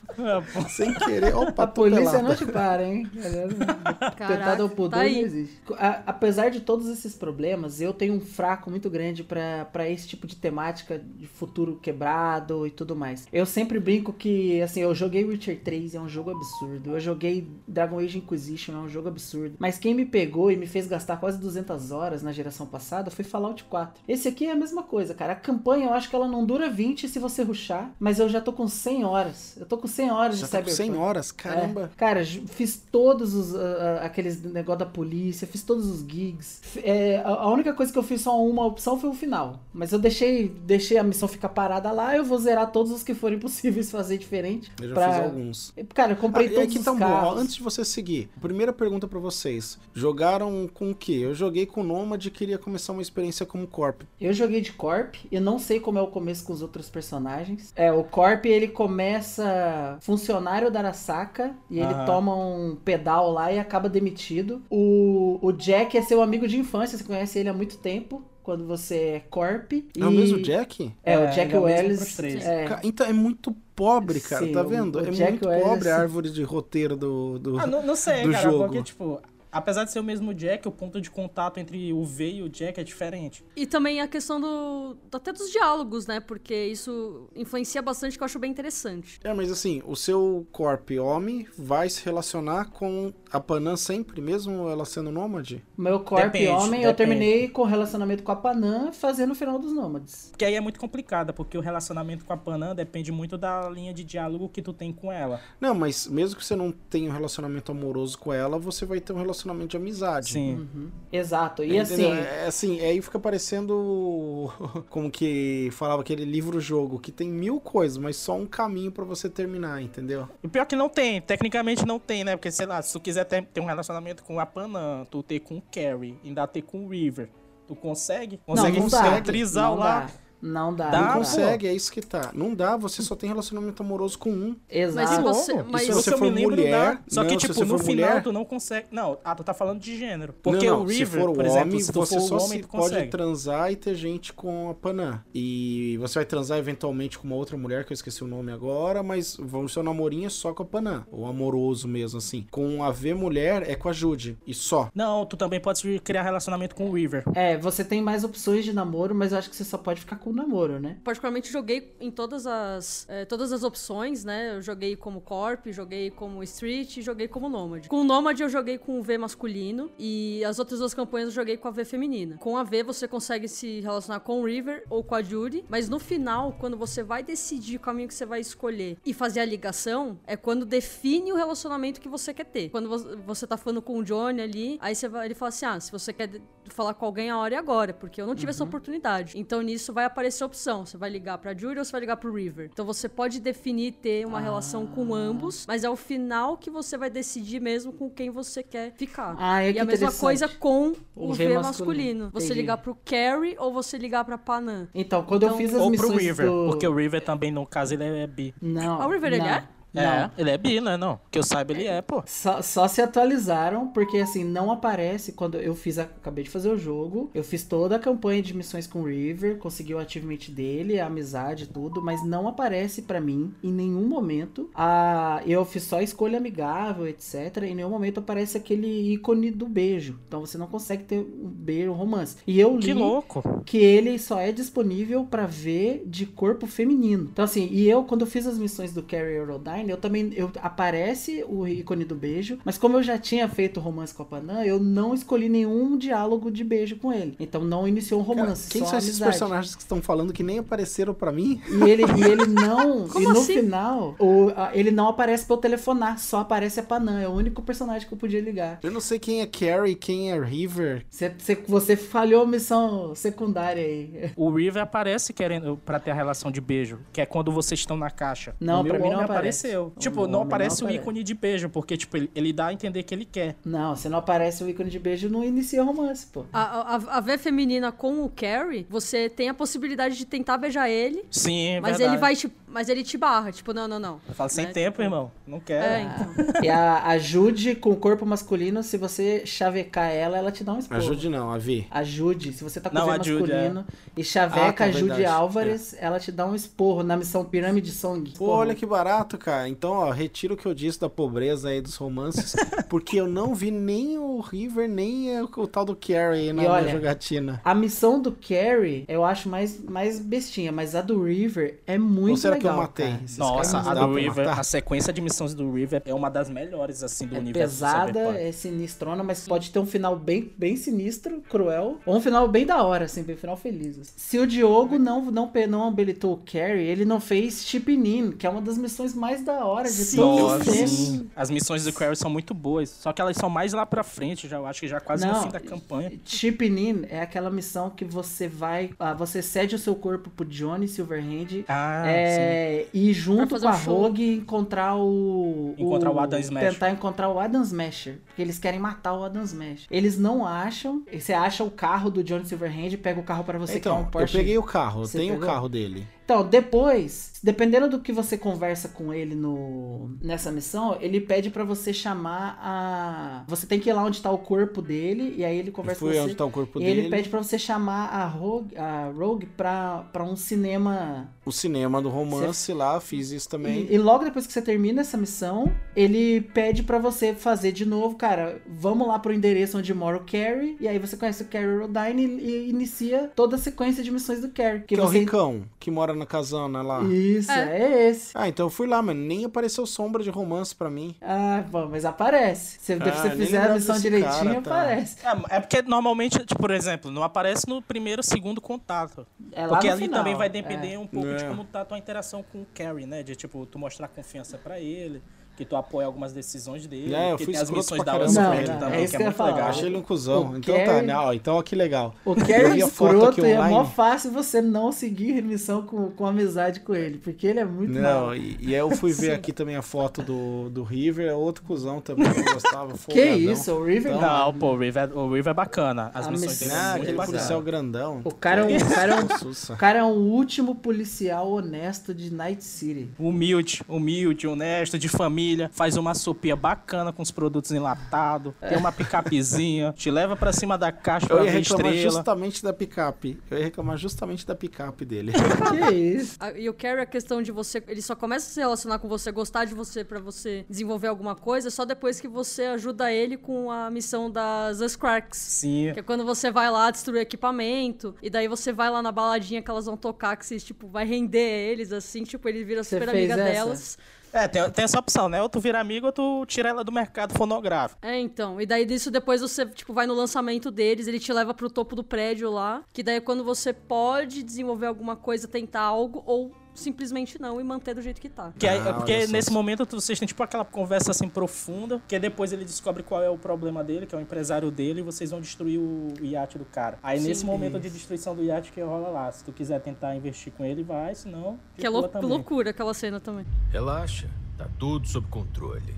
Sem querer. Opa, A polícia não te para, hein? Tentado ao pudor tá não existe. A- apesar de todos esses problemas, eu tenho um fraco muito grande pra pra esse tipo de temática de futuro quebrado e tudo mais. Eu sempre brinco que, assim, eu joguei Witcher 3, é um jogo absurdo. Eu joguei Dragon Age Inquisition, é um jogo absurdo. Mas quem me pegou e me fez gastar quase 200 horas na geração passada foi Fallout 4. Esse aqui é a mesma coisa, cara. A campanha eu acho que ela não dura 20 se você ruxar, mas eu já tô com 100 horas. Eu tô com 100 horas Já de tá com Cyberpunk. 100 horas, caramba. É. Cara, fiz todos os ah, aqueles negócio da polícia, fiz todos os gigs. É, a, única coisa que eu fiz só uma opção foi o final. Mas eu deixei, deixei a missão ficar parada lá, eu vou zerar todos os que forem possíveis fazer diferente. Eu já pra- fiz alguns. Cara, eu comprei Ah, todos aqui os tá bom, antes de você seguir, primeira pergunta pra vocês. Jogaram com o quê? Eu joguei com o Nomad e queria começar uma experiência como Corp. Eu joguei de Corp, eu não sei como é o começo com os outros personagens. É, o Corp ele começa funcionário da Arasaka e ele toma um pedal lá e acaba demitido. O, o Jack é seu amigo de infância, você conhece ele há muito tempo. Quando você é Corp. É o e- mesmo Jack? É, o É, Jack é o Wells. é, Então é muito pobre, cara, Sim, tá o- vendo? o é Jack muito Wells, pobre a árvore de roteiro do. do... Ah, não, não sei, do cara, jogo. porque, tipo, apesar de ser o mesmo Jack, o ponto de contato entre o V e o Jack é diferente. E também a questão do. até dos diálogos, né? Porque isso influencia bastante, que eu acho bem interessante. É, mas assim, o seu Corp homem vai se relacionar com a Panam sempre, mesmo ela sendo nômade? Meu Corp Depende, homem, eu depende. terminei com relacionamento com a Panam fazendo o final dos Nômades. Porque aí é muito complicado, porque o relacionamento com a Panam depende muito da linha de diálogo que tu tem com ela. Não, mas mesmo que você não tenha um relacionamento amoroso com ela, você vai ter um relacionamento de amizade. Sim. Exato. E assim, Entendeu? É assim, aí fica parecendo como que falava aquele livro-jogo, que tem mil coisas, mas só um caminho pra você terminar, entendeu? E pior que não tem, tecnicamente não tem, né? Porque, sei lá, se tu quiser ter, ter um relacionamento com a Panam, tu ter com o Carrie, ainda ter com o River, tu consegue? Consegue não, não dá. trisal não lá. Dá. Não dá. Dá, não consegue, é isso que tá. Não dá, você só tem relacionamento amoroso com um. Exato. Mas e você- mas- se Isso você eu for me lembro mulher, da- Só não, que, se tipo, no for final mulher- tu não consegue. Não, ah, tu tá falando de gênero. Porque não, não, o River, se for por o exemplo, homem, se tu você for só o homem, se tu pode consegue. transar e ter gente com a Panam. E você vai transar eventualmente com uma outra mulher, que eu esqueci o nome agora, mas vão ser um namorinho só com a Panam. Ou amoroso mesmo, assim. Com a V mulher é com a Jude. E só. Não, tu também pode criar relacionamento com o River. É, você tem mais opções de namoro, mas eu acho que você só pode ficar com o namoro, né? Particularmente joguei em todas as eh, todas as opções, né? Eu joguei como Corp, joguei como Street e joguei como Nômade. Com o Nômade eu joguei com o V masculino e as outras duas campanhas eu joguei com a V feminina. Com a V você consegue se relacionar com o River ou com a Judy, mas no final, quando você vai decidir o caminho que você vai escolher e fazer a ligação, é quando define o relacionamento que você quer ter. Quando vo- você tá falando com o Johnny ali, aí você vai, ele fala assim: "Ah, se você quer falar com alguém a hora e agora, porque eu não tive essa oportunidade". Então nisso vai aparecer a opção, você vai ligar pra Judy ou você vai ligar pro River. Então você pode definir ter uma relação com ambos, mas é o final que você vai decidir mesmo com quem você quer ficar. Ah, é e que a mesma coisa com o, O V masculino. masculino. Você Entendi. ligar pro Carrie ou você ligar pra Panam. Então, quando eu Então- fiz as Ou missões pro River, do... porque o River também, no caso, ele é bi. Não, Ah, o River, ele não, é? Não. É, ele é bi, né? Não. Que eu saiba, ele é, pô. Só, só se atualizaram, porque assim, não aparece quando eu fiz, a- acabei de fazer o jogo, eu fiz toda a campanha de missões com o River, consegui o achievement dele, a amizade, tudo, mas não aparece pra mim em nenhum momento. A, eu fiz só escolha amigável, etc. Em nenhum momento aparece aquele ícone do beijo. Então você não consegue ter um beijo, um romance. E eu li Que louco. que ele só é disponível pra ver de corpo feminino. Então, assim, e eu, quando eu fiz as missões do Carrie Aerodyne, Dine, eu também. Eu, aparece o ícone do beijo, mas como eu já tinha feito romance com a Panam, eu não escolhi nenhum diálogo de beijo com ele. Então não iniciou um romance. Cara, quem só são esses personagens que estão falando que nem apareceram pra mim? E ele, e ele não. Como e no assim? final, o, a- ele não aparece pra eu telefonar, só aparece a Panam. É o único personagem que eu podia ligar. Eu não sei quem é Carrie, quem é River. Você, você, você falhou a missão secundária aí. O River aparece querendo pra ter a relação de beijo, que é quando vocês estão na caixa. Não, pra mim não aparece. apareceu. O tipo, não homem não aparece o aparece. ícone de beijo, porque tipo, ele, ele dá a entender que ele quer. Não, se não aparece o ícone de beijo, não inicia romance, pô. A, a, a V feminina com o Carrie, você tem a possibilidade de tentar beijar ele, Sim, é mas verdade. ele vai te, mas ele te barra, tipo, não, não, não. Eu falo, sem né? tempo, irmão. Não quero. É, então. E a ajude com o corpo masculino, se você chavecar ela, ela te dá um esporro. Ajude não, a Vi. Ajude, se você tá com Não, o ajude, masculino e chaveca Ah, tá, Ajude verdade. Álvares, ela te dá um esporro na missão Pirâmide Song. Pô, olha que barato, cara. Então, ó, retiro o que eu disse da pobreza aí dos romances, porque eu não vi nem o River, nem o, o tal do Carrie aí na olha, minha jogatina. A missão do Carrie, eu acho mais, mais bestinha, mas a do River é muito Ou que eu matei? cara. Nossa, a do River, a sequência de missões do River é uma das melhores, assim, do É universo pesada, é sinistrona, mas pode ter um final bem, bem sinistro, cruel, ou um final bem da hora, assim, bem final feliz. assim. Se o Diogo não, não, não habilitou o Carrie, ele não fez Chipinin, que é uma das missões mais da hora de Sim. todos Nossa, os tempos. sim. As missões do Carrie são muito boas, só que elas são mais lá pra frente, já eu acho que já quase no Não, fim da campanha. Chipinin é aquela missão que você vai. ah, você cede o seu corpo pro Johnny Silverhand. Ah, é, e junto com a um show. Rogue encontrar o. Encontrar o Adam Smasher. Tentar encontrar o Adam Smasher. Porque eles querem matar o Adam Smasher. Eles não acham. Você acha o carro do Johnny Silverhand, pega o carro pra você que é um Então, eu Porsche. peguei o carro, eu tenho o carro dele. Então, depois, dependendo do que você conversa com ele no nessa missão, ele pede pra você chamar a. Você tem que ir lá onde tá o corpo dele, e aí ele conversa com fui você. onde tá o corpo E dele. ele pede pra você chamar a Rogue, a Rogue pra, pra um cinema. O cinema do romance lá, fiz isso também. E, e logo depois que você termina essa missão, ele pede pra você fazer de novo, cara. Vamos lá pro endereço onde mora o Carrie. E aí você conhece o Carrie Rodine e, e inicia toda a sequência de missões do Carrie. Que é o você... Ricão, que mora na casona lá. Isso, É. é. esse. Ah, então eu fui lá, mano. Nem apareceu sombra de romance pra mim. Ah, bom, mas aparece. Se Ah, você fizer a missão direitinho, cara, tá. aparece. É, é porque normalmente, tipo, por exemplo, não aparece no primeiro, segundo contato. É lá Porque no ali final, também vai é. depender um pouco de É. como tá a tua interação com o Carrie, né? De, tipo, tu mostrar confiança pra ele, que tu apoia algumas decisões dele. É, eu fui tem as escroto missões pra da Não, também, é isso que é que eu ia muito falar. legal. Achei ele um cuzão. O então Carrie- tá, ó, então ó que legal. O Carrie vi é a foto escroto e é mó fácil você não seguir missão com, com amizade com ele, porque ele é muito Não, mal. e, e aí eu fui ver aqui também a foto do, do River, é outro cuzão também que eu gostava. Que isso, o River Então, Não, pô, o River, o River é bacana. As A missões dele Ah, são muito aquele bacanas. policial grandão. O cara é um, o cara é um, cara é um último policial honesto de Night City. Humilde, humilde, honesto, de família, faz uma sopia bacana com os produtos enlatados, tem uma picapezinha, te leva pra cima da caixa pra Eu ia ver reclamar estrela. justamente da picape. Eu ia reclamar justamente da picape dele. que isso? A- E o Carrie, a questão de você. Ele só começa a se relacionar com você, gostar de você pra você desenvolver alguma coisa, só depois que você ajuda ele com a missão das Scracks. Sim. Que é quando você vai lá destruir equipamento, e daí você vai lá na baladinha que elas vão tocar, que você, tipo, vai render eles, assim, tipo, ele vira Você super fez amiga essa? delas. É, tem, tem essa opção, né? Ou tu vira amigo ou tu tira ela do mercado fonográfico. É, então. E daí disso depois você, tipo, vai no lançamento deles, ele te leva pro topo do prédio lá, que daí é quando você pode desenvolver alguma coisa, tentar algo, ou simplesmente não e manter do jeito que tá. Que aí- Ah, é porque nesse momento vocês têm tipo aquela conversa assim profunda, que depois ele descobre qual é o problema dele, que é o empresário dele, e vocês vão destruir o iate do cara. Aí Sim. nesse momento de destruição do iate que rola lá. Se tu quiser tentar investir com ele, vai, senão. Que é lou- também. loucura aquela cena também. Relaxa, tá tudo sob controle.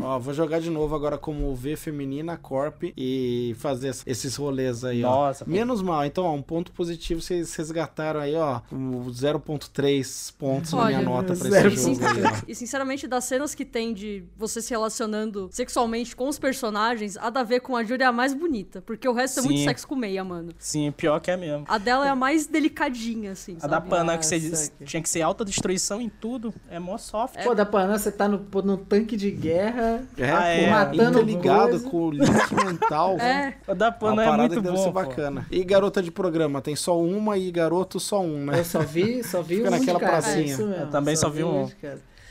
Ó, vou jogar de novo agora como V feminina, Corp e fazer ess- esses rolês aí, ó. Nossa, pô. Menos mal. Então, ó, um ponto positivo, vocês resgataram aí, ó, o 0.3 pontos na Olha, minha nota pra zero esse jogo aí, ó. E sinceramente, das cenas que tem de você se relacionando sexualmente com os personagens, a da ver com a Júlia é a mais bonita. Porque o resto é muito Sim. sexo com meia, mano. Sim, pior que é mesmo. A dela é a mais delicadinha, assim. A da sabe? Panam, que você Nossa, diz- que- tinha que ser alta destruição em tudo, é mó soft. Pô, da Panam, você tá no, num tanque de guerra. É, Ah, é. Matando coisa. com o link mental. É, A da Panam é parada muito que deve bom, ser pô. bacana. E garota de programa, tem só uma e garoto só um, né? Eu só vi, só vi Fica um naquela de pracinha. É isso mesmo, Eu também só vi um.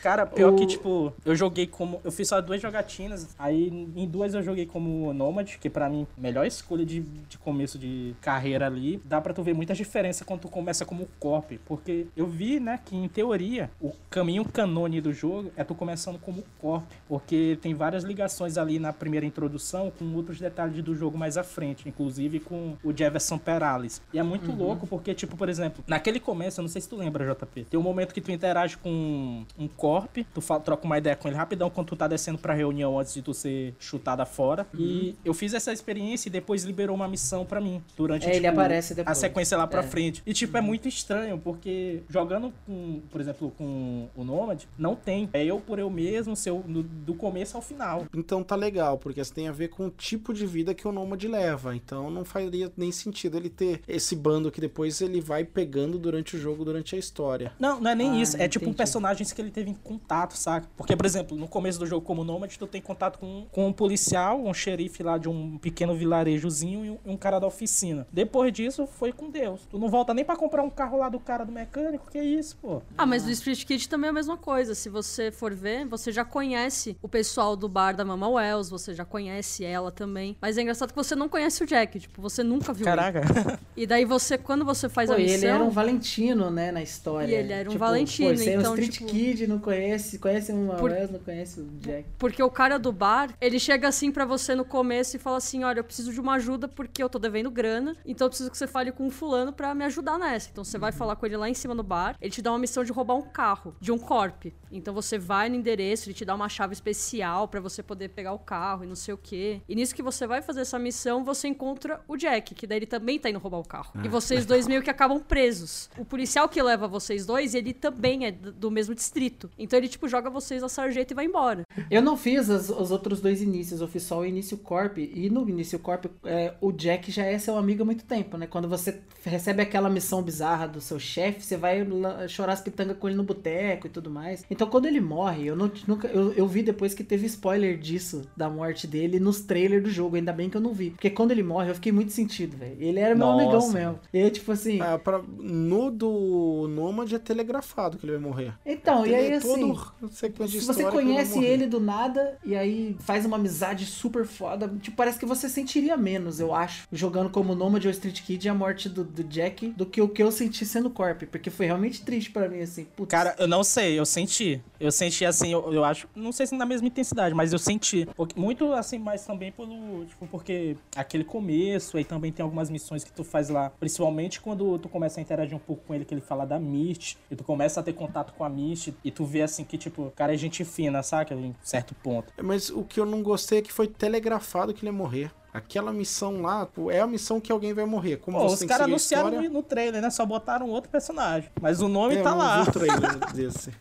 Cara, pior O- que, tipo, eu joguei como. Eu fiz só duas jogatinas. Aí em duas eu joguei como Nomad, que pra mim, melhor escolha de, de começo de carreira ali. Dá pra tu ver muita diferença quando tu começa como Corp. Porque eu vi, né, que em teoria, o caminho canone do jogo é tu começando como Corp. Porque tem várias ligações ali na primeira introdução com outros detalhes do jogo mais à frente. Inclusive com o Jefferson Perales. E é muito louco porque, tipo, por exemplo, naquele começo, eu não sei se tu lembra, JP, tem um momento que tu interage com um Corp, tu fala, troca uma ideia com ele rapidão quando tu tá descendo pra reunião antes de tu ser chutada fora. E eu fiz essa experiência e depois liberou uma missão pra mim. Durante, É, ele tipo, aparece a depois. sequência lá pra É. frente. E, tipo, é muito estranho, porque jogando com, por exemplo, com o Nomad, não tem. É eu por eu mesmo, seu, no- do começo ao final. Então tá legal, porque isso tem a ver com o tipo de vida que o Nômade leva. Então não faria nem sentido ele ter esse bando que depois ele vai pegando durante o jogo, durante a história. Não, não é nem Ah, isso. É tipo entendi. personagens que ele teve em contato, saca? Porque, por exemplo, no começo do jogo como Nomad, tu tem contato com, com um policial, um xerife lá de um pequeno vilarejozinho e um, e um cara da oficina. Depois disso, foi com Deus. Tu não volta nem pra comprar um carro lá do cara do mecânico, que isso, pô. Ah, mas do Street Kid também é a mesma coisa. Se você for ver, você já conhece o pessoal do bar da Mama Wells, você já conhece ela também. Mas é engraçado que você não conhece o Jack, tipo, você nunca viu Caraca. ele. E daí você, quando você faz Pô, a e missão... ele era um Valentino, né, na história. E ele era um Tipo, Valentino, pô, você é um então, Street tipo- Kid, não conhece, conhece uma Por- Wells, não conhece o Jack. Porque o cara do bar, ele chega assim pra você no começo e fala assim: Olha, eu preciso de uma ajuda porque eu tô devendo grana, então eu preciso que você fale com um fulano pra me ajudar nessa. Então você vai falar com ele lá em cima no bar, ele te dá uma missão de roubar um carro, de um corp. Então você vai no endereço, ele te dá uma chave especial pra você poder pegar o carro e não sei o quê. E nisso que você vai fazer essa missão, você encontra o Jack, que daí ele também tá indo roubar o carro. E vocês dois meio que acabam presos. O policial que leva vocês dois, ele também é do mesmo distrito. Então ele, tipo, joga vocês na sarjeta e vai embora. Eu não fiz as- os outros dois inícios, eu fiz só o início Corp. E no início Corp, é, o Jack já é seu amigo há muito tempo, né? Quando você recebe aquela missão bizarra do seu chefe, você vai lá chorar as pitangas com ele no boteco e tudo mais. Então quando ele morre, eu não, nunca. Eu, eu vi depois que teve spoiler disso, da morte dele, nos trailers do jogo. Ainda bem que eu não vi. Porque quando ele morre, eu fiquei muito sentido, velho. Ele era meu Nossa. amigão mesmo. E é tipo assim. Ah, pra, no do Nômade é telegrafado que ele vai morrer. Então, e aí Ele é assim. todo sequência de Se você conhece ele do nada e aí faz uma amizade super foda, tipo, parece que você sentiria menos, eu acho, jogando como Nomad ou Street Kid e a morte do, do Jack do que o que eu senti sendo Corp, porque foi realmente triste pra mim, assim. Putz, Cara, eu não sei, eu senti. Eu senti assim, eu, eu acho, não sei se na mesma intensidade, mas eu senti. Muito assim, mas também pelo, tipo, porque aquele começo, aí também tem algumas missões que tu faz lá, principalmente quando tu começa a interagir um pouco com ele, que ele fala da Mist, e tu começa a ter contato com a Mist, e tu vê assim que, tipo, o cara é gente fina, saca? Em certo ponto. Mas o que eu não gostei é que foi telegrafado que ele ia morrer. Aquela missão lá, pô, é a missão que alguém vai morrer. Como Pô, você os caras anunciaram história... no, trailer, né? Só botaram outro personagem. Mas o nome É, tá lá.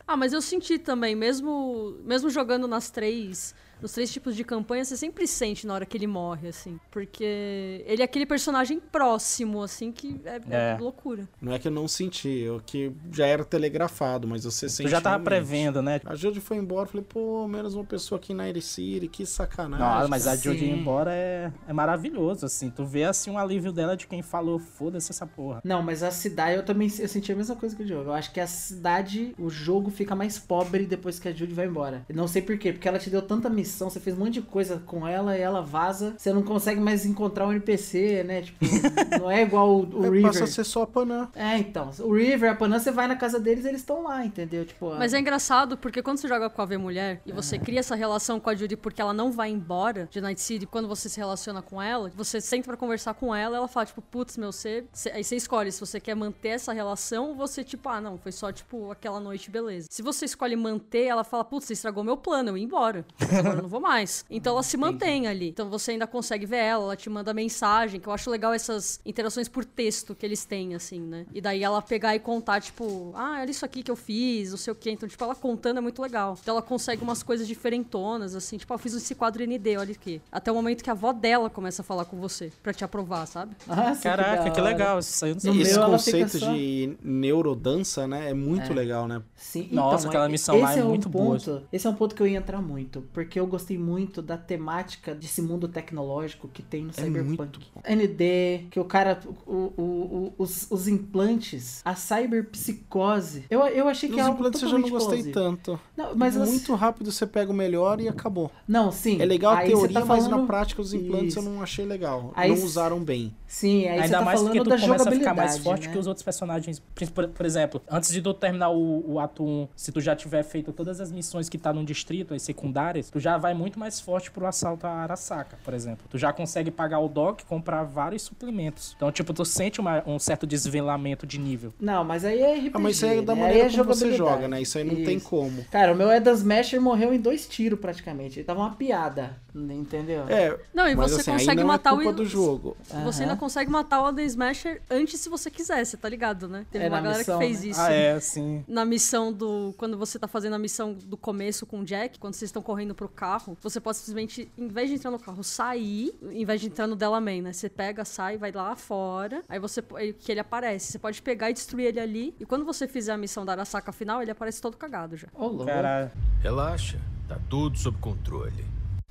Ah, mas eu senti também, mesmo, mesmo jogando nas três, nos três tipos de campanha, você sempre sente na hora que ele morre, assim. Porque ele é aquele personagem próximo, assim, que é, é É. loucura. Não é que eu não senti, eu que já era telegrafado, mas você Tu sente já tava realmente. prevendo, né? A Jodie foi embora, falei, pô, menos uma pessoa aqui na City, que sacanagem. Não, mas a. Jodie ir embora é, é maravilhoso, assim. Tu vê, assim, um alívio dela de quem falou, foda-se essa porra. Não, mas a cidade, eu também eu senti a mesma coisa que o jogo. Eu acho que a cidade, o jogo fica mais pobre depois que a Judy vai embora. Eu não sei por quê, porque ela te deu tanta missão, você fez um monte de coisa com ela e ela vaza. Você não consegue mais encontrar um NPC, né? Tipo, não é igual o, o É, River. passa a ser só a Panã. É, então. O River, a Panã, você vai na casa deles eles estão lá, entendeu? Tipo, Mas é engraçado porque quando você joga com a V Mulher e você cria essa relação com a Judy porque ela não vai embora de Night City, quando você se relaciona com ela, você senta pra conversar com ela, ela fala, tipo, putz, meu, você. você- Aí você escolhe se você quer manter essa relação ou você, tipo, ah, não, foi só, tipo, aquela noite, beleza. Se você escolhe manter, ela fala, putz, você estragou meu plano, eu ia embora. Agora eu não vou mais. Então ela se mantém ali. Então você ainda consegue ver ela, ela te manda mensagem, que eu acho legal essas interações por texto que eles têm, assim, né? E daí ela pegar e contar, tipo, ah, olha isso aqui que eu fiz, não sei o quê. Então, tipo, ela contando é muito legal. Então ela consegue umas coisas diferentonas, assim, tipo, ah, eu fiz esse quadro ND, olha aqui. Até o momento que a avó dela começa a falar com você, pra te aprovar, sabe? Nossa, Caraca, que, hora. legal. Isso No sabia. Esse meu, conceito só- de neurodança, né, é muito legal, né? Sim, Nossa, então, aquela é- missão lá esse é um muito boa. ponto, Esse é um ponto que eu ia entrar muito. Porque eu gostei muito da temática desse mundo tecnológico que tem no É Cyberpunk. ND, que o cara. O, o- o- os, os implantes, a cyberpsicose. Eu, eu achei que Nos é algo implantes eu já não gostei plausível. tanto. Não, mas as- Muito rápido você pega o melhor e acabou. Não, sim. É legal a Aí teoria, tá mas na falando- prática os implantes eu Isso. não achei legal. Aí não usaram bem. Sim, aí você Ainda tá mais falando porque tu da começa a ficar jogabilidade. mais forte né? que os outros personagens. Por, por exemplo, antes de tu terminar o, o ato 1, se tu já tiver feito todas as missões que tá no distrito, as secundárias, tu já vai muito mais forte pro assalto a Arasaka, por exemplo. Tu já consegue pagar o dock e comprar vários suplementos. Então, tipo, tu sente uma- um certo desvelamento de nível. Não, mas aí é RPG. Ah, mas isso aí é da né? maneira Aí é como você joga, né? Isso aí não tem Isso. como. Cara, o meu Eden Smasher morreu em dois tiros praticamente. Ele tava uma piada, entendeu? É, Não, e você assim, aí consegue não matar é o. culpa do jogo. Você ainda consegue matar o Alden Smasher antes se você quiser, você tá ligado, né? Teve É, uma galera missão, que fez né? isso. Ah, é, sim. Na missão do. Quando você tá fazendo a missão do começo com o Jack, quando vocês estão correndo pro carro, você pode simplesmente, em vez de entrar no carro, sair, em vez de entrar no Delamain, né? Você pega, sai, vai lá fora, aí você. Que ele aparece. Você pode pegar e destruir ele ali. E quando você fizer a missão da Arasaka final, ele aparece todo cagado já. Ô, louco. Caralho. Relaxa, tá tudo sob controle.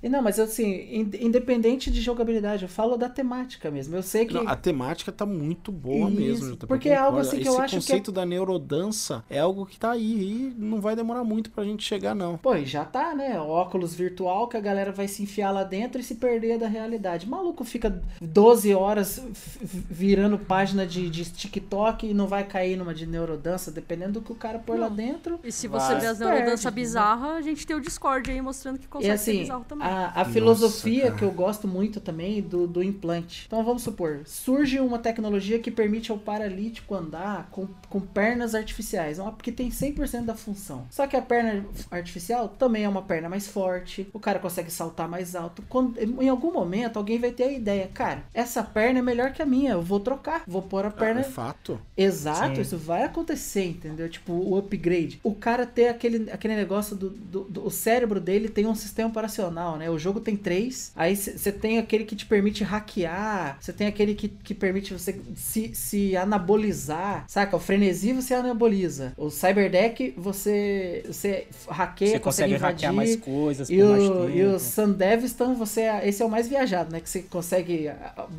E Não, mas assim, in- independente de jogabilidade, eu falo da temática mesmo. Eu sei que. Não, a temática tá muito boa Isso, mesmo. Porque é algo assim que eu acho que é- conceito da neurodança é algo que tá aí e não vai demorar muito pra gente chegar, não. Pô, e já tá, né? O óculos virtual que a galera vai se enfiar lá dentro e se perder da realidade. Maluco fica 12 horas virando página de, de TikTok e não vai cair numa de neurodança, dependendo do que o cara pôr lá Não. dentro. E se você Vai. ver as neurodanças né? bizarras, a gente tem o Discord aí mostrando que E consegue ser assim, bizarro também. a, a filosofia cara. que eu gosto muito também do, do implante. Então vamos supor, surge uma tecnologia que permite ao paralítico andar com, com pernas artificiais, uma- porque tem 100% da função. Só que a perna artificial também é uma perna mais forte, o cara consegue saltar mais alto. Quando, em algum momento alguém vai ter a ideia, cara, essa perna é melhor que a minha, eu vou trocar, vou pôr a perna É fato. Exato, Sim. isso vai acontecer, entendeu? Tipo, o upgrade. O cara ter aquele, aquele negócio do, do, do- O cérebro dele tem um sistema operacional, né? O jogo tem três. Aí você tem aquele que te permite hackear. Você tem aquele que, que permite você se, se anabolizar. Saca? O frenesi você anaboliza. O cyberdeck você, você hackeia, Você consegue, consegue invadir. hackear mais coisas E por mais o, e o Sandevistan, você esse é o mais viajado, né? Que você consegue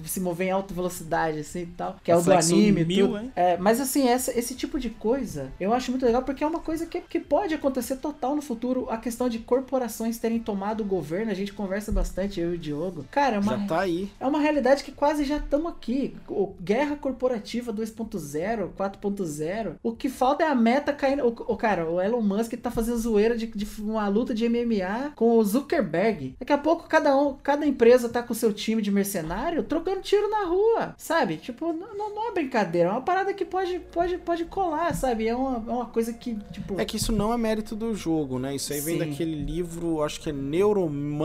se mover em alta velocidade, assim e tal. Que é o, do Reflexo anime. mil, tudo. hein? É, mas assim, essa- esse tipo de coisa eu acho muito legal porque é uma coisa que, que pode acontecer total no futuro. A questão de corporações terem tomado o governo, a gente conversa bastante, eu e o Diogo. Cara, é uma, Já tá aí. é uma realidade que quase já estamos aqui. O, guerra corporativa 2.0, 4.0. O que falta é a meta caindo. O, o cara, o Elon Musk tá fazendo zoeira de, de uma luta de MMA com o Zuckerberg. Daqui a pouco cada um, cada empresa tá com o seu time de mercenário trocando tiro na rua, sabe? Tipo, não, não- não é brincadeira, é uma parada que pode, pode, pode colar, sabe? É uma, é uma coisa que, tipo. É que isso não é mérito do jogo, né? Isso aí vem Sim. daquele livro, acho que é Neuromancer.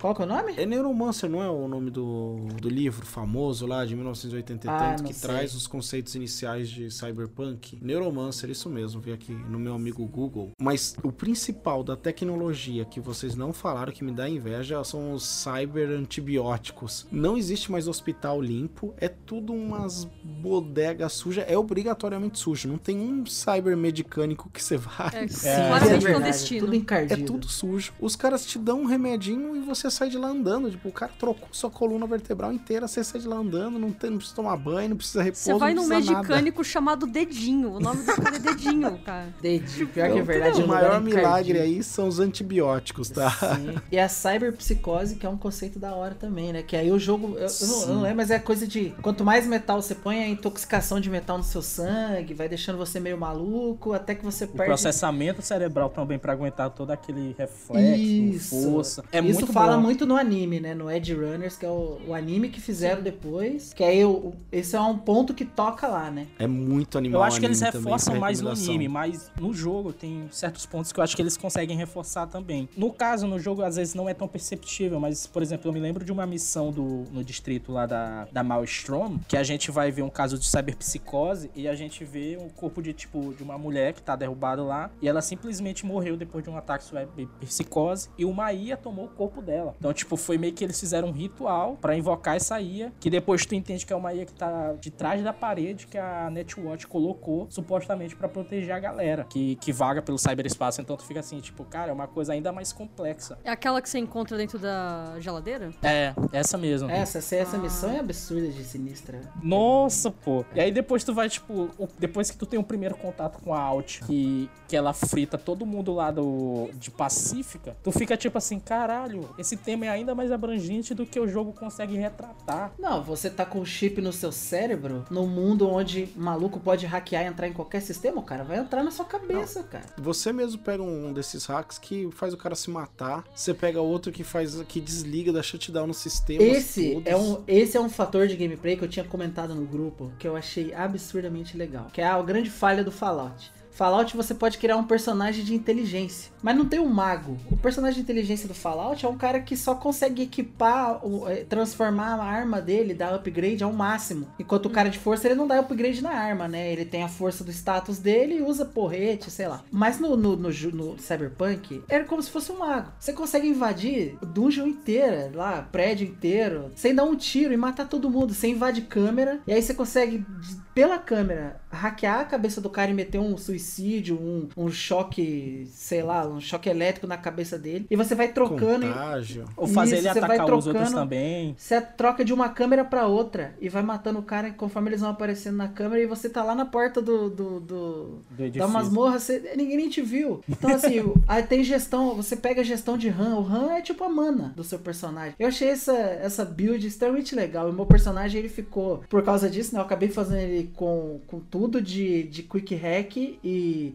Qual que é o nome? É Neuromancer, não é o nome do, do livro famoso lá de 1980 e Ah, tanto, que sei. traz os conceitos iniciais de cyberpunk? Neuromancer, isso mesmo, vi aqui no meu amigo Google. Mas o principal da tecnologia que vocês não falaram que me dá inveja são os cyber antibióticos. Não existe mais hospital limpo, é tudo umas bodegas sujas, é obrigatoriamente sujo. Não tem um cyber medicânico que você vai. É, Sim, claramente é verdade, clandestino. Tudo É encardido. tudo sujo. Os caras te dão um remedinho e você sai de lá andando. Tipo, o cara trocou sua coluna vertebral inteira, você sai de lá andando, não, tem, não precisa tomar banho, não precisa repouso, Você vai num medicânico chamado Dedinho. O nome do cara é Dedinho, cara. Dedinho, pior que é Então, verdade. o maior milagre encardido. aí são os antibióticos, tá? Sim. E a cyberpsicose, que é um conceito da hora também, né? Que aí o jogo, eu, eu não, eu não lembro, mas é coisa de quanto mais metal você põe, a intoxicação de metal no seu sangue, vai deixando você meio maluco, até que você O perde. processamento cerebral também pra aguentar todo aquele reflexo, Isso. força. É Isso muito fala bom. muito no anime, né? No Edge Runners, que é o, o anime que fizeram depois. Que aí o- esse é um ponto que toca lá, né? É muito animal Eu acho que eles também, reforçam mais no anime, mas no jogo tem certos pontos que eu acho que eles conseguem reforçar também. No caso, no jogo, às vezes não é tão perceptível, mas, por exemplo, eu me lembro de uma missão do, no distrito lá da, da Maelstrom, que a gente vai ver um caso de cyberpsicose e a gente vê o corpo de, tipo, de uma mulher que tá derrubada lá e ela simplesmente morreu depois de um ataque cyberpsicose e uma IA tomou tomou o corpo dela. Então, tipo, foi meio que eles fizeram um ritual para invocar essa IA, que depois tu entende que é uma IA que tá de trás da parede que a Netwatch colocou, supostamente para proteger a galera que, que vaga pelo cyberespaço. Então tu fica assim, tipo, cara, é uma coisa ainda mais complexa. É aquela que você encontra dentro da geladeira? É, essa mesmo. Essa, essa, essa missão é absurda de sinistra. Nossa, pô. E aí depois tu vai, tipo, depois que tu tem um primeiro contato com a Alt, que, que ela frita todo mundo lá do, de Pacífica, tu fica tipo assim, caralho, esse tema é ainda mais abrangente do que o jogo consegue retratar. Não, você tá com o chip no seu cérebro, num mundo onde maluco pode hackear e entrar em qualquer sistema, o cara vai entrar na sua cabeça, cara. Você mesmo pega um desses hacks que faz o cara se matar, você pega outro que faz que desliga da shutdown no sistema. Esse é um esse é um fator de gameplay que eu tinha comentado no grupo que eu achei absurdamente legal, que é a grande falha do Fallout. Fallout você pode criar um personagem de inteligência, mas não tem um mago. O personagem de inteligência do Fallout é um cara que só consegue equipar, é, transformar a arma dele, dar upgrade ao máximo. Enquanto o cara de força ele não dá upgrade na arma, né? Ele tem a força do status dele e usa porrete, sei lá. Mas no, no, no, no Cyberpunk era como se fosse um mago. Você consegue invadir dungeon inteira, lá, prédio inteiro, sem dar um tiro e matar todo mundo. Você invade câmera e aí você consegue, pela câmera, hackear a cabeça do cara e meter um suicídio, um, um choque, sei lá, um choque elétrico na cabeça dele. E você vai trocando. Contágio. Ou fazer Isso, ele vai atacar os outros trocando. também. Você troca de uma câmera pra outra e vai matando o cara conforme eles vão aparecendo na câmera e você tá lá na porta do, do, do- Do da masmorra, você- ninguém nem te viu. Então, assim, aí tem gestão, você pega a gestão de RAM. O RAM é tipo a mana do seu personagem. Eu achei essa, essa build extremamente legal. E o meu personagem, ele ficou, por causa disso, né? Eu acabei fazendo ele com, com tudo de, de quick hack e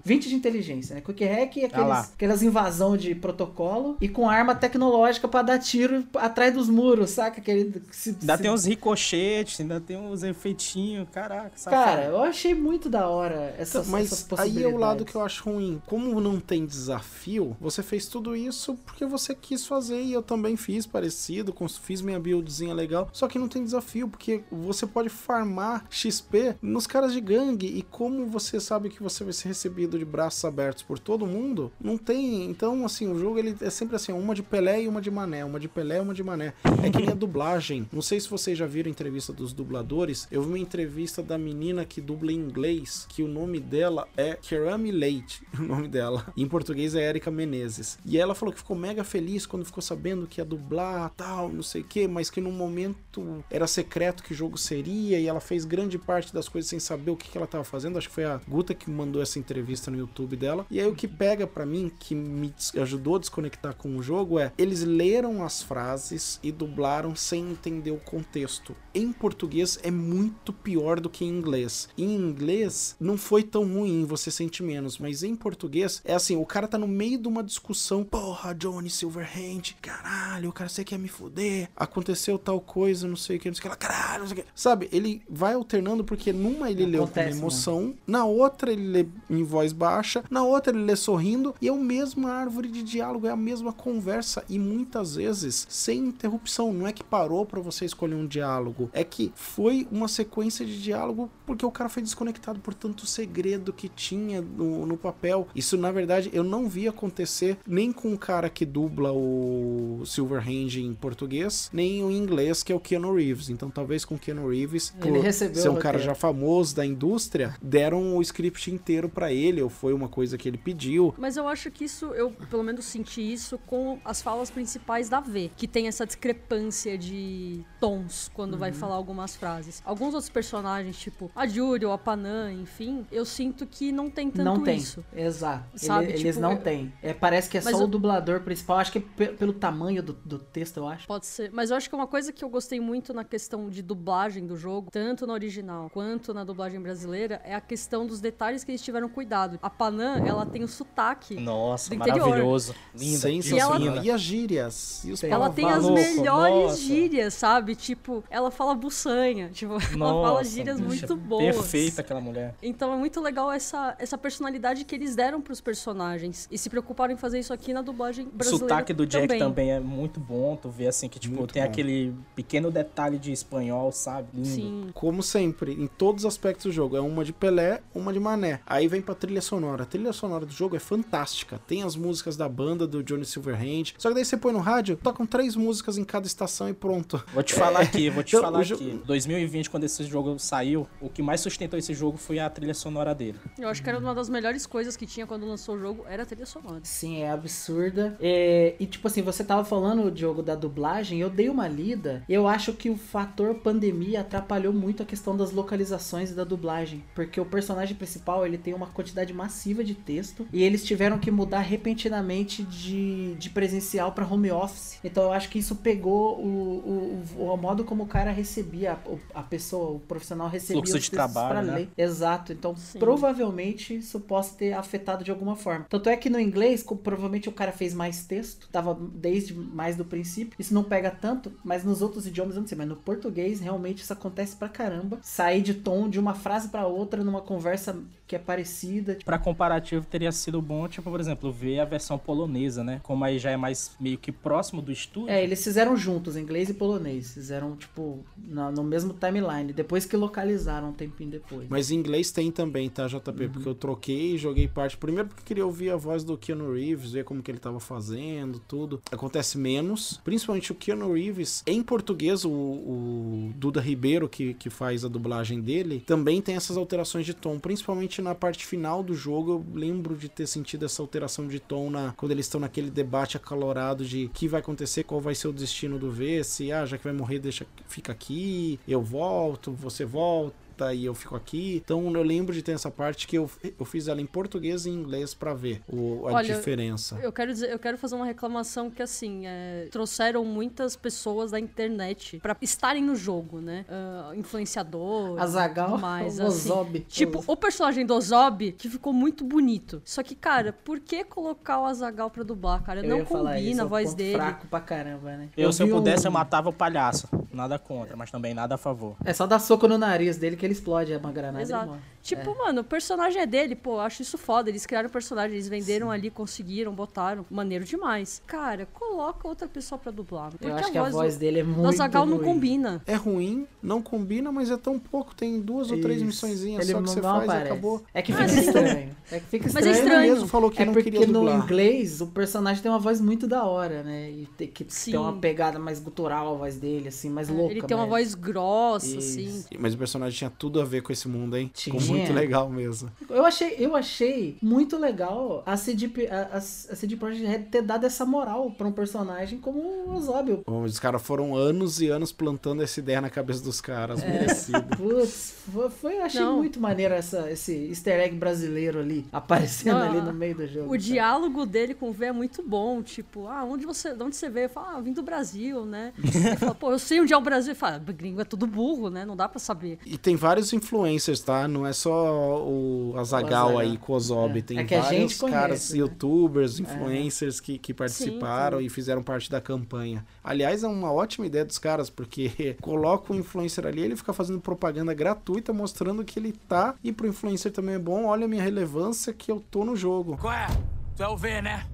20 de inteligência, né? Quick hack e Ah aqueles, aquelas invasão de protocolo e com arma tecnológica pra dar tiro atrás dos muros, saca? Aquele, se, Ainda se- tem uns ricochetes, ainda tem uns efeitinhos, caraca. safado. Cara, eu achei muito da hora essas, Mas essas aí possibilidades. é o lado que eu acho ruim. Como não tem desafio, você fez tudo isso porque você quis fazer e eu também fiz parecido, fiz minha buildzinha legal. Só que não tem desafio, porque você pode farmar XP nos caras de gangue e como você sabe que você vai ser recebido de braços abertos por todo mundo, não tem. Então, assim, o jogo ele é sempre assim, uma de Pelé e uma de Mané, uma de Pelé e uma de Mané. É que nem a dublagem. Não sei se vocês já viram a entrevista dos dubladores. Eu vi uma entrevista da menina que dubla em inglês, que o nome dela é Kerami Leite, o nome dela. Em português é Erika Menezes. E ela falou que ficou mega feliz quando ficou sabendo que ia dublar, tal, não sei o que, mas que no momento era secreto que jogo seria e ela fez grande parte das coisas sem saber o que, que ela tava fazendo. Acho que foi a Guta que mandou essa entrevista no YouTube dela. E aí o que pega pra mim, que me ajudou a desconectar com o jogo, é eles leram as frases e dublaram sem entender o contexto. Em português é muito pior do que em inglês. Em inglês não foi tão ruim, você sente menos, mas em português é assim, o cara tá no meio de uma discussão, porra, Johnny Silverhand, caralho, o cara você quer me fuder, aconteceu tal coisa, não sei o que, não sei o que lá, caralho, não sei o que. Sabe, ele vai alternando porque numa ele leu com Acontece, emoção, na outra ele lê em voz baixa, na outra ele lê sorrindo, e é a mesma árvore de diálogo, é a mesma conversa, e muitas vezes sem interrupção. Não é que parou pra você escolher um diálogo, é que foi uma sequência de diálogo porque o cara foi desconectado por tanto segredo que tinha no, no papel. Isso, na verdade, eu não vi acontecer nem com o cara que dubla o Silverhand em português, nem o inglês, que é o Keanu Reeves. Então, talvez com o Keanu Reeves, Ele recebeu ser um cara já famoso da indústria, deram o script inteiro pra ele, ou foi uma coisa que ele pediu. Mas eu acho que isso, eu pelo menos senti isso com as falas principais da V, que tem essa discrepância de tons quando Uhum. vai falar algumas frases. Alguns outros personagens, tipo a Judy ou a Panam, enfim, eu sinto que não tem tanto não tem, isso. exato. Ele- Sabe, eles tipo, não eu- têm. É, parece que é Mas só eu- o dublador principal. Acho que é pe- pelo tamanho do, do texto, eu acho. Pode ser. Mas eu acho que uma coisa que eu gostei muito na questão de dublagem do jogo, tanto na original quanto na dublagem brasileira, é a questão dos detalhes que eles tiveram cuidado. A Panam, ela tem o sotaque. Nossa, do interior. maravilhoso. Linda. E E, ela- as gírias? E os Ela tem as Maluco, melhores nossa. gírias, sabe? Tipo, ela fala buçanha. Tipo, ela fala Nossa, gírias bicha, muito boas. Perfeita aquela mulher. Então é muito legal essa, essa personalidade que eles deram pros personagens. E se preocuparam em fazer isso aqui na dublagem O brasileira. sotaque do Jack também. também. é muito bom. Tu vê assim que, tipo, Muito tem bom. aquele pequeno detalhe de espanhol, sabe? Lindo. Sim. Como sempre, em todos os aspectos do jogo. É uma de Pelé, uma de Mané. Aí vem pra trilha sonora. A trilha sonora do jogo é fantástica. Tem as músicas da banda do Johnny Silverhand. Só que daí você põe no rádio, tocam três músicas em cada estação e pronto. Vou te falar É. aqui, vou te Então, falar aqui. 2020, quando esse jogo saiu, o que mais sustentou esse jogo foi a trilha sonora dele. Eu acho que era uma das melhores coisas que tinha quando lançou o jogo, era a trilha sonora. Sim, é absurda. É, e tipo assim, você tava falando, Diogo, da dublagem, eu dei uma lida. Eu acho que o fator pandemia atrapalhou muito a questão das localizações e da dublagem. Porque o personagem principal, ele tem uma quantidade massiva de texto. E eles tiveram que mudar repentinamente de, de presencial para home office. Então eu acho que isso pegou o, o, o, modo como o cara recebia, a, a pessoa, o profissional recebia Fluxo os de trabalho, pra né? ler. Exato. Então, Sim. provavelmente isso possa ter afetado de alguma forma. Tanto é que no inglês, provavelmente o cara fez mais texto, tava desde mais do princípio. Isso não pega tanto, mas nos outros idiomas eu não sei, mas no português realmente isso acontece pra caramba. Sair de tom de uma frase pra outra numa conversa que é parecida. Tipo, Pra comparativo, teria sido bom, tipo, por exemplo, ver a versão polonesa, né? Como aí já é mais meio que próximo do estúdio. É, eles fizeram juntos, inglês e polonês. Fizeram, tipo, na- no mesmo timeline. Depois que localizaram um tempinho depois. Mas em inglês tem também, tá, JP? Porque eu troquei e joguei parte. Primeiro porque eu queria ouvir a voz do Keanu Reeves, ver como que ele tava fazendo, tudo. Acontece menos. Principalmente o Keanu Reeves. Em português, o, o Duda Ribeiro, que, que faz a dublagem dele, também tem essas alterações de tom. Principalmente na parte final do jogo, eu lembro de ter sentido essa alteração de tom na, quando eles estão naquele debate acalorado de o que vai acontecer, qual vai ser o destino do V, se, ah, já que vai morrer, deixa, fica aqui, eu volto, você volta e eu fico aqui. Então eu lembro de ter essa parte que eu, eu fiz ela em português e em inglês pra ver o, a Olha, diferença. Eu quero dizer, eu quero fazer uma reclamação que assim, é, trouxeram muitas pessoas da internet pra estarem no jogo, né? Ah, influenciadores, Azaghal, tudo mais, o assim. Ozob. Tipo, o personagem do Ozob, que ficou muito bonito. Só que, cara, por que colocar o Azagal pra dublar, cara? Eu Não ia falar isso, combina é a um voz dele. fraco pra caramba, né? Eu, se eu vi um- pudesse, eu matava o palhaço. Nada contra, mas também nada a favor. É só dar soco no nariz dele que ele explode uma granada e ele Exato. morre. Tipo, mano, o personagem é dele, pô, acho isso foda. Eles criaram o personagem, eles venderam ali, conseguiram, botaram. Maneiro demais. Cara, coloca outra pessoa pra dublar. Porque Eu acho que a voz dele é muito Azaghal não combina. É ruim, não combina, mas é tão pouco. Tem duas ou três Isso. missõezinhas Ele só que você não faz e aparece. acabou. É que fica sim. estranho. É que fica Mas é estranho. estranho. Ele mesmo falou que é não porque queria no dublar. inglês o personagem tem uma voz muito da hora, né? E tem, que Sim. tem uma pegada mais gutural a voz dele, assim, mais louca. Ele tem uma mas- voz grossa, Isso. assim. Mas o personagem tinha tudo a ver com esse mundo, hein? Ficou Tinha. muito legal mesmo. Eu achei, eu achei muito legal a CD, a, a, a CD Projekt Red ter dado essa moral pra um personagem como o. Bom, Os caras foram anos e anos plantando essa ideia na cabeça dos caras. Merecido. Putz, foi, eu achei Não. muito maneiro essa, esse easter egg brasileiro ali, aparecendo Não, ali no meio do jogo. O sabe? diálogo dele com o V é muito bom. Tipo, ah, onde você, de onde você veio? Eu falo, ah, eu vim do Brasil, né? Ele fala, pô, eu sei onde é o Brasil. Ele fala, gringo é tudo burro, né? Não dá pra saber. E tem vários influencers, tá? Não é só o Azagal aí com o Zob. É. Tem É que a vários gente conhece, caras, né? youtubers, influencers que, que participaram sim. e fizeram parte da campanha. Aliás, é uma ótima ideia dos caras, porque coloca o influencer ali, ele fica fazendo propaganda gratuita, mostrando que ele tá. E pro influencer também é bom, olha a minha relevância que eu tô no jogo. Qual é? Tu é o V, né?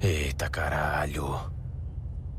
Eita caralho.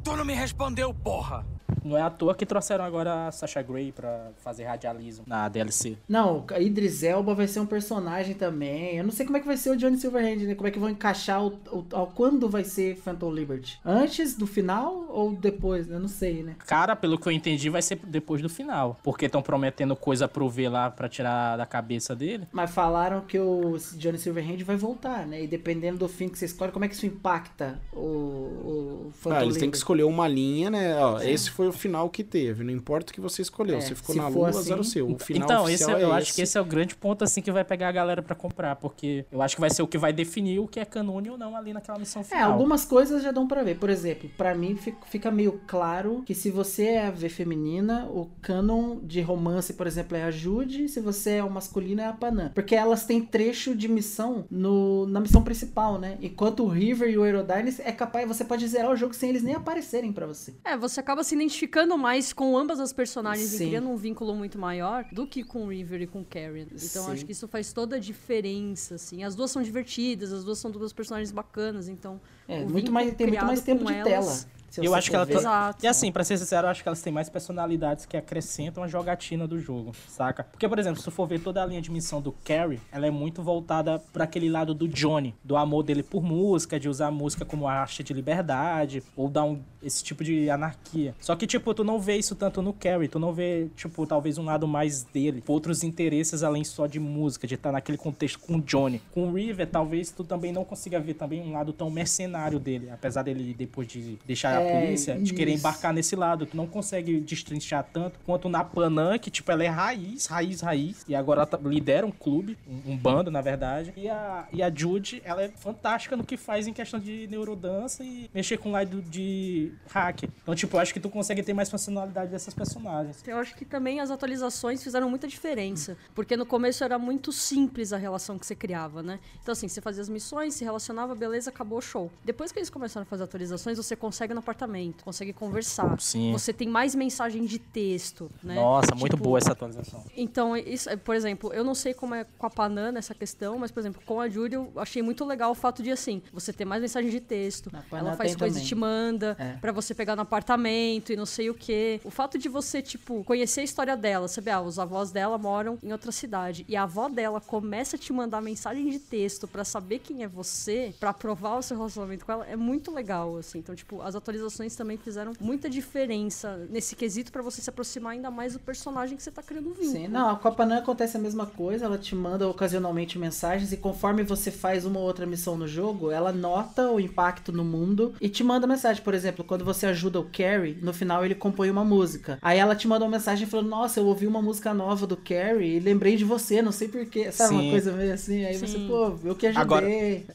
Tu não me respondeu, porra! Não é à toa que trouxeram agora a Sasha Grey pra fazer radialismo na DLC. Não, a Idris Elba vai ser um personagem também. Eu não sei como é que vai ser o Johnny Silverhand, né? Como é que vão encaixar o, o, ao quando vai ser Phantom Liberty? Antes do final ou depois? Eu não sei, né? Cara, pelo que eu entendi, vai ser depois do final. Porque estão prometendo coisa pro V lá pra tirar da cabeça dele. Mas falaram que o Johnny Silverhand vai voltar, né? E dependendo do fim que você escolhe, como é que isso impacta o, o Phantom Ah, eles têm que escolher uma linha, né? Ó, esse foi o final que teve. Não importa o que você escolheu. É, você ficou se na lua, assim- zero seu. O final então, esse, oficial eu é acho que esse é o grande ponto assim que vai pegar a galera pra comprar. Porque eu acho que vai ser o que vai definir o que é canônico ou não ali naquela missão É, final. algumas coisas já dão pra ver. Por exemplo, pra mim fi- fica meio claro que se você é a V feminina, o canon de romance, por exemplo, é a Jude, se você é o masculino é a Panam. Porque elas têm trecho de missão no, na missão principal, né? Enquanto o River e o Aerodynes é capaz, você pode zerar o jogo sem eles nem aparecerem pra você. É, você acaba se identificando mais com ambas as personagens Sim. e criando um vínculo muito maior do que com o River e com o Karen. Então Sim. acho que isso faz toda a diferença, assim. As duas são divertidas, as duas são duas personagens bacanas, então... É, muito mais, tem muito mais tempo com de elas- tela. Se eu acho que ela tá-. Exato. E assim, pra ser sincero, eu acho que elas têm mais personalidades que acrescentam a jogatina do jogo, saca? Porque, por exemplo, se tu for ver toda a linha de missão do Carrie, ela é muito voltada pra aquele lado do Johnny, do amor dele por música, de usar a música como arte de liberdade, ou dar um, esse tipo de anarquia. Só que, tipo, tu não vê isso tanto no Carrie, tu não vê, tipo, talvez um lado mais dele, outros interesses além só de música, de estar naquele contexto com o Johnny. Com o River, talvez tu também não consiga ver também um lado tão mercenário dele, apesar dele, depois de deixar É, a polícia, de querer embarcar nesse lado. Tu não consegue destrinchar tanto quanto na Panam, que, tipo, ela é raiz, raiz, raiz. E agora ela tá- lidera um clube, um, um bando, na verdade. E a, e a Jude, ela é fantástica no que faz em questão de neurodança e mexer com o lado de hack. Então, tipo, eu acho que tu consegue ter mais funcionalidade dessas personagens. Eu acho que também as atualizações fizeram muita diferença. Porque no começo era muito simples a relação que você criava, né? Então, assim, você fazia as missões, se relacionava, beleza, acabou o show. Depois que eles começaram a fazer atualizações, você consegue apartamento, consegue conversar. Sim. Você tem mais mensagem de texto, né? Nossa, muito Tipo, boa essa atualização. Então, isso, por exemplo, eu não sei como é com a Panam nessa questão, mas, por exemplo, com a Judy eu achei muito legal o fato de, assim, você ter mais mensagem de texto. Ela faz tem coisas e te manda É. pra você pegar no apartamento e não sei o quê. O fato de você, tipo, conhecer a história dela, saber, ah, os avós dela moram em outra cidade e a avó dela começa a te mandar mensagem de texto pra saber quem é você, pra provar o seu relacionamento com ela, é muito legal, assim. Então, tipo, as atualizações também fizeram muita diferença nesse quesito pra você se aproximar ainda mais do personagem que você tá criando vínculo. Sim, não, a Copa Nan acontece a mesma coisa, ela te manda ocasionalmente mensagens e conforme você faz uma ou outra missão no jogo, ela nota o impacto no mundo e te manda mensagem. Por exemplo, quando você ajuda o Carrie, no final ele compõe uma música. Aí ela te manda uma mensagem falando: Nossa, eu ouvi uma música nova do Carrie e lembrei de você, não sei porquê. Sabe, uma Sim. coisa meio assim? Aí você, Sim. pô, eu que ajudei. Agora,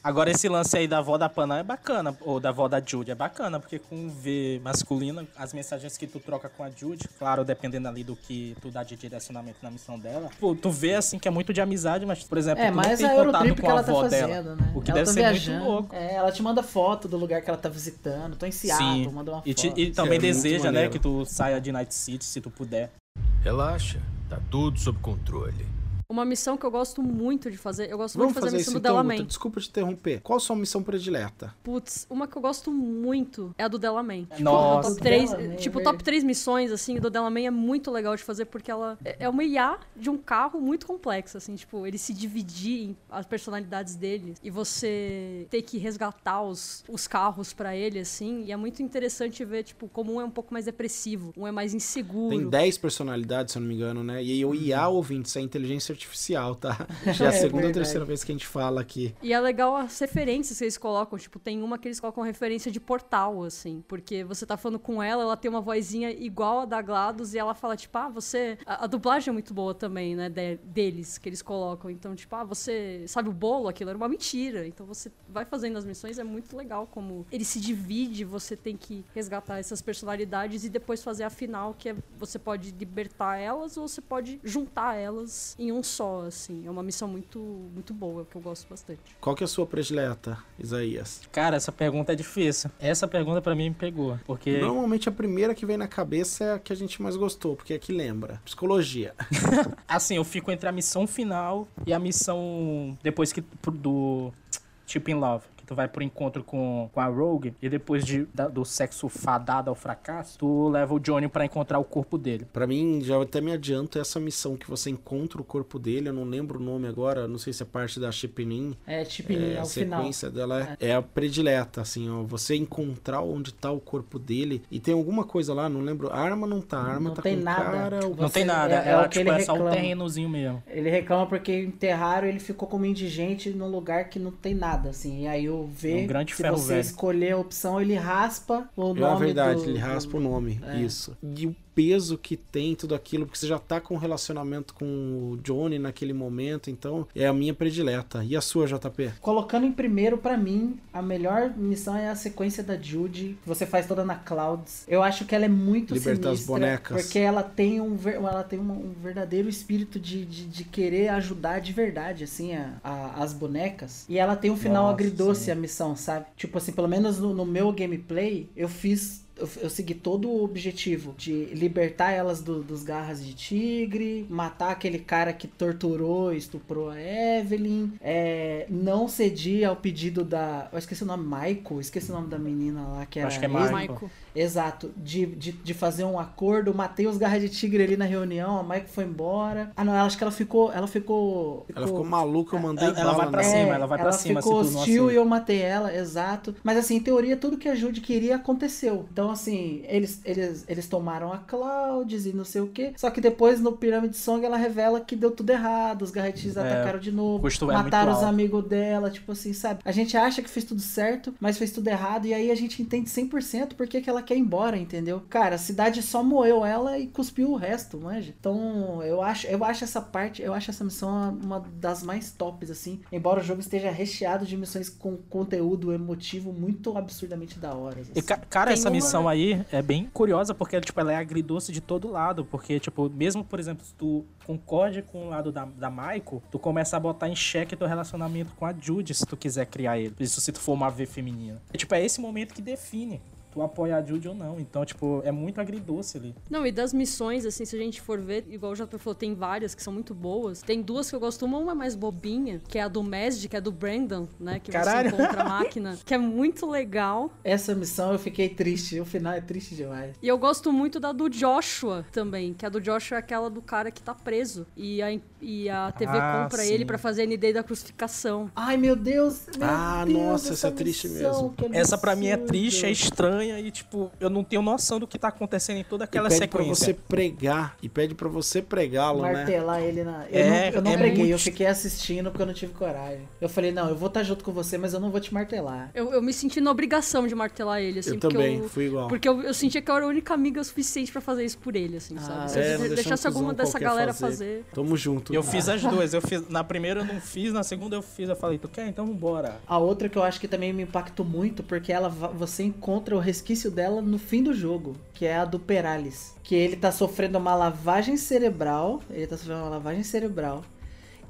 agora esse lance aí da avó da Panam é bacana, ou da avó da Jude é bacana, porque com o V masculino, as mensagens que tu troca com a Jude, claro, dependendo ali do que tu dá de direcionamento na missão dela, pô, tu vê assim que é muito de amizade, mas, por exemplo, É, tu não tem a contato Eurotrip com a ela tá avó fazendo, dela. né? O que ela deve tá ser viajando. muito louco. É, ela te manda foto do lugar que ela tá visitando. Tô em Seattle, manda uma E, te- foto. e também é deseja, né, que tu saia de Night City se tu puder. Relaxa, tá tudo sob controle. Uma missão que eu gosto muito de fazer, eu gosto Vamos muito de fazer fazer a isso missão do então, Delamain. Guto. Desculpa te interromper. Qual a sua missão predileta? Putz, uma que eu gosto muito é a do Delamain. Tipo, Nossa. top 3, Delamain, tipo, é top 3 missões, assim, do Delamain é muito legal de fazer porque ela é é uma IA de um carro muito complexo, assim, tipo, ele se dividir em as personalidades dele e você ter que resgatar os, os carros pra ele, assim, e é muito interessante ver, tipo, como um é um pouco mais depressivo, um é mais inseguro. Tem 10 personalidades, se eu não me engano, né? E o IA, ouvintes, é inteligência artificial, tá? Já é a É segunda ou verdade. terceira vez que a gente fala aqui. E é legal as referências que eles colocam. Tipo, tem uma que eles colocam referência de portal, assim. Porque você tá falando com ela, ela tem uma vozinha igual a da GLaDOS e ela fala, tipo, ah, você. A, a dublagem é muito boa também, né? de- deles, que eles colocam. Então, tipo, ah, você sabe o bolo? Aquilo era uma mentira. Então você vai fazendo as missões, é muito legal como ele se divide, você tem que resgatar essas personalidades e depois fazer a final, que é você pode libertar elas ou você pode juntar elas em um só, assim. É uma missão muito, muito boa, que eu gosto bastante. Qual que é a sua predileta, Isaías? Cara, essa pergunta é difícil. Essa pergunta pra mim me pegou, porque Normalmente a primeira que vem na cabeça é a que a gente mais gostou, porque é a que lembra. Psicologia. assim, eu fico entre a missão final e a missão depois que do Chip in Love. Tu vai pro encontro com, com a Rogue e depois de, da- do sexo fadado ao fracasso, tu leva o Johnny pra encontrar o corpo dele. Pra mim, já até me adianto essa missão que você encontra o corpo dele, eu não lembro o nome agora, não sei se é parte da Shipping É, tipo, É, é, a o final. sequência dela é, é a predileta, assim, ó. Você encontrar onde tá o corpo dele. E tem alguma coisa lá, não lembro. A arma não tá, a arma Não tá tem com nada. cara. o- Não Você- tem nada, é- é ela o que tipo, ele é só um terrenozinho mesmo. Ele reclama porque enterraram ele ficou como indigente num lugar que não tem nada, assim. E aí o V, É um grande se ferro você velho. escolher a opção, ele raspa o nome É verdade, do- ele raspa o nome, É. isso. E o peso que tem tudo aquilo, porque você já tá com um relacionamento com o Johnny naquele momento, então é a minha predileta. E a sua, JP? Colocando em primeiro, pra mim, a melhor missão é a sequência da Judy, que você faz toda na Clouds. Eu acho que ela é muito Libertar as sinistra, bonecas. porque ela tem um, ela tem um verdadeiro espírito de, de, de querer ajudar de verdade, assim, a, a- as bonecas. E ela tem um final Nossa, agridoce sim. a missão, sabe? Tipo assim, pelo menos no, no meu gameplay, eu fiz eu, eu segui todo o objetivo de libertar elas do- dos garras de tigre, matar aquele cara que torturou e estuprou a Evelyn, é, não cedi ao pedido da. Eu esqueci o nome, Michael, esqueci o nome da menina lá que era. Acho que é Michael. Exato, de, de, de fazer um acordo, matei os garras de tigre ali na reunião, a Michael foi embora. Ah, não, ela- acho que ela ficou. Ela ficou. Ela ficou maluca, eu mandei Ela- ela vai pra nela. cima, ela vai pra cima, ficou se tu não hostil aceita. e eu matei ela, exato. Mas assim, em teoria, tudo que a Jude queria aconteceu. Então, assim, eles, eles, eles tomaram a Clouds e não sei o que. Só que depois, no Pirâmide Song, ela revela que deu tudo errado. Os garretis É, atacaram de novo. custo é mataram muito os amigos dela, tipo assim, sabe? A gente acha que fez tudo certo, mas fez tudo errado. E aí a gente entende 100% porque que ela quer ir embora, entendeu? Cara, a cidade só moeu ela e cuspiu o resto, manja. Então, eu acho, eu acho essa parte, eu acho essa missão uma das mais tops, assim. Embora o jogo esteja recheado de missões com conteúdo emotivo muito absurdamente da hora. assim. E, ca- cara, Tem essa uma- missão aí é bem curiosa, porque tipo, ela é agridoce de todo lado. Porque, tipo, mesmo, por exemplo, se tu concorde com o lado da, da Michael, tu começa a botar em xeque teu relacionamento com a Judy, se tu quiser criar ele. Isso se tu for uma V feminina. E, tipo, é esse momento que define tu apoia a Judy ou não. Então, tipo, é muito agridoce ali. Não, e das missões, assim, se a gente for ver, igual o JP falou, tem várias que são muito boas. Tem duas que eu gosto, uma é mais bobinha, que é a do Mesd, que é do Brandon, né? Que Caralho. você encontra a máquina, que é muito legal. Essa missão eu fiquei triste. O final é triste demais. E eu gosto muito da do Joshua também, que a do Joshua é aquela do cara que tá preso. E a, e a TV Ah, compra sim. ele pra fazer a ND da crucificação. Ai, meu Deus. Meu Ah, Deus, nossa, essa é triste missão, mesmo. Essa pra mim é triste, é estranha e, tipo, eu não tenho noção do que tá acontecendo em toda aquela e pede pra sequência. você pregar. E pede pra você pregá-lo, né? martelar ele na. Eu É, não, eu não é preguei, muito- eu fiquei assistindo porque eu não tive coragem. Eu falei, não, eu vou estar junto com você, mas eu não vou te martelar. Eu, eu me senti na obrigação de martelar ele, assim, Eu também, eu, fui igual. Porque eu, eu sentia que eu era a única amiga suficiente pra fazer isso por ele, assim, Ah, sabe? Se é, eu deixasse um alguma dessa galera fazer. fazer. Tamo junto. Eu fiz as duas. Eu fiz, na primeira eu não fiz, na segunda eu fiz. Eu falei, tu quer? Então vambora. A outra que eu acho que também me impactou muito, porque ela você encontra o resquício dela no fim do jogo, que é a do Perales. Que ele tá sofrendo uma lavagem cerebral. Ele tá sofrendo uma lavagem cerebral.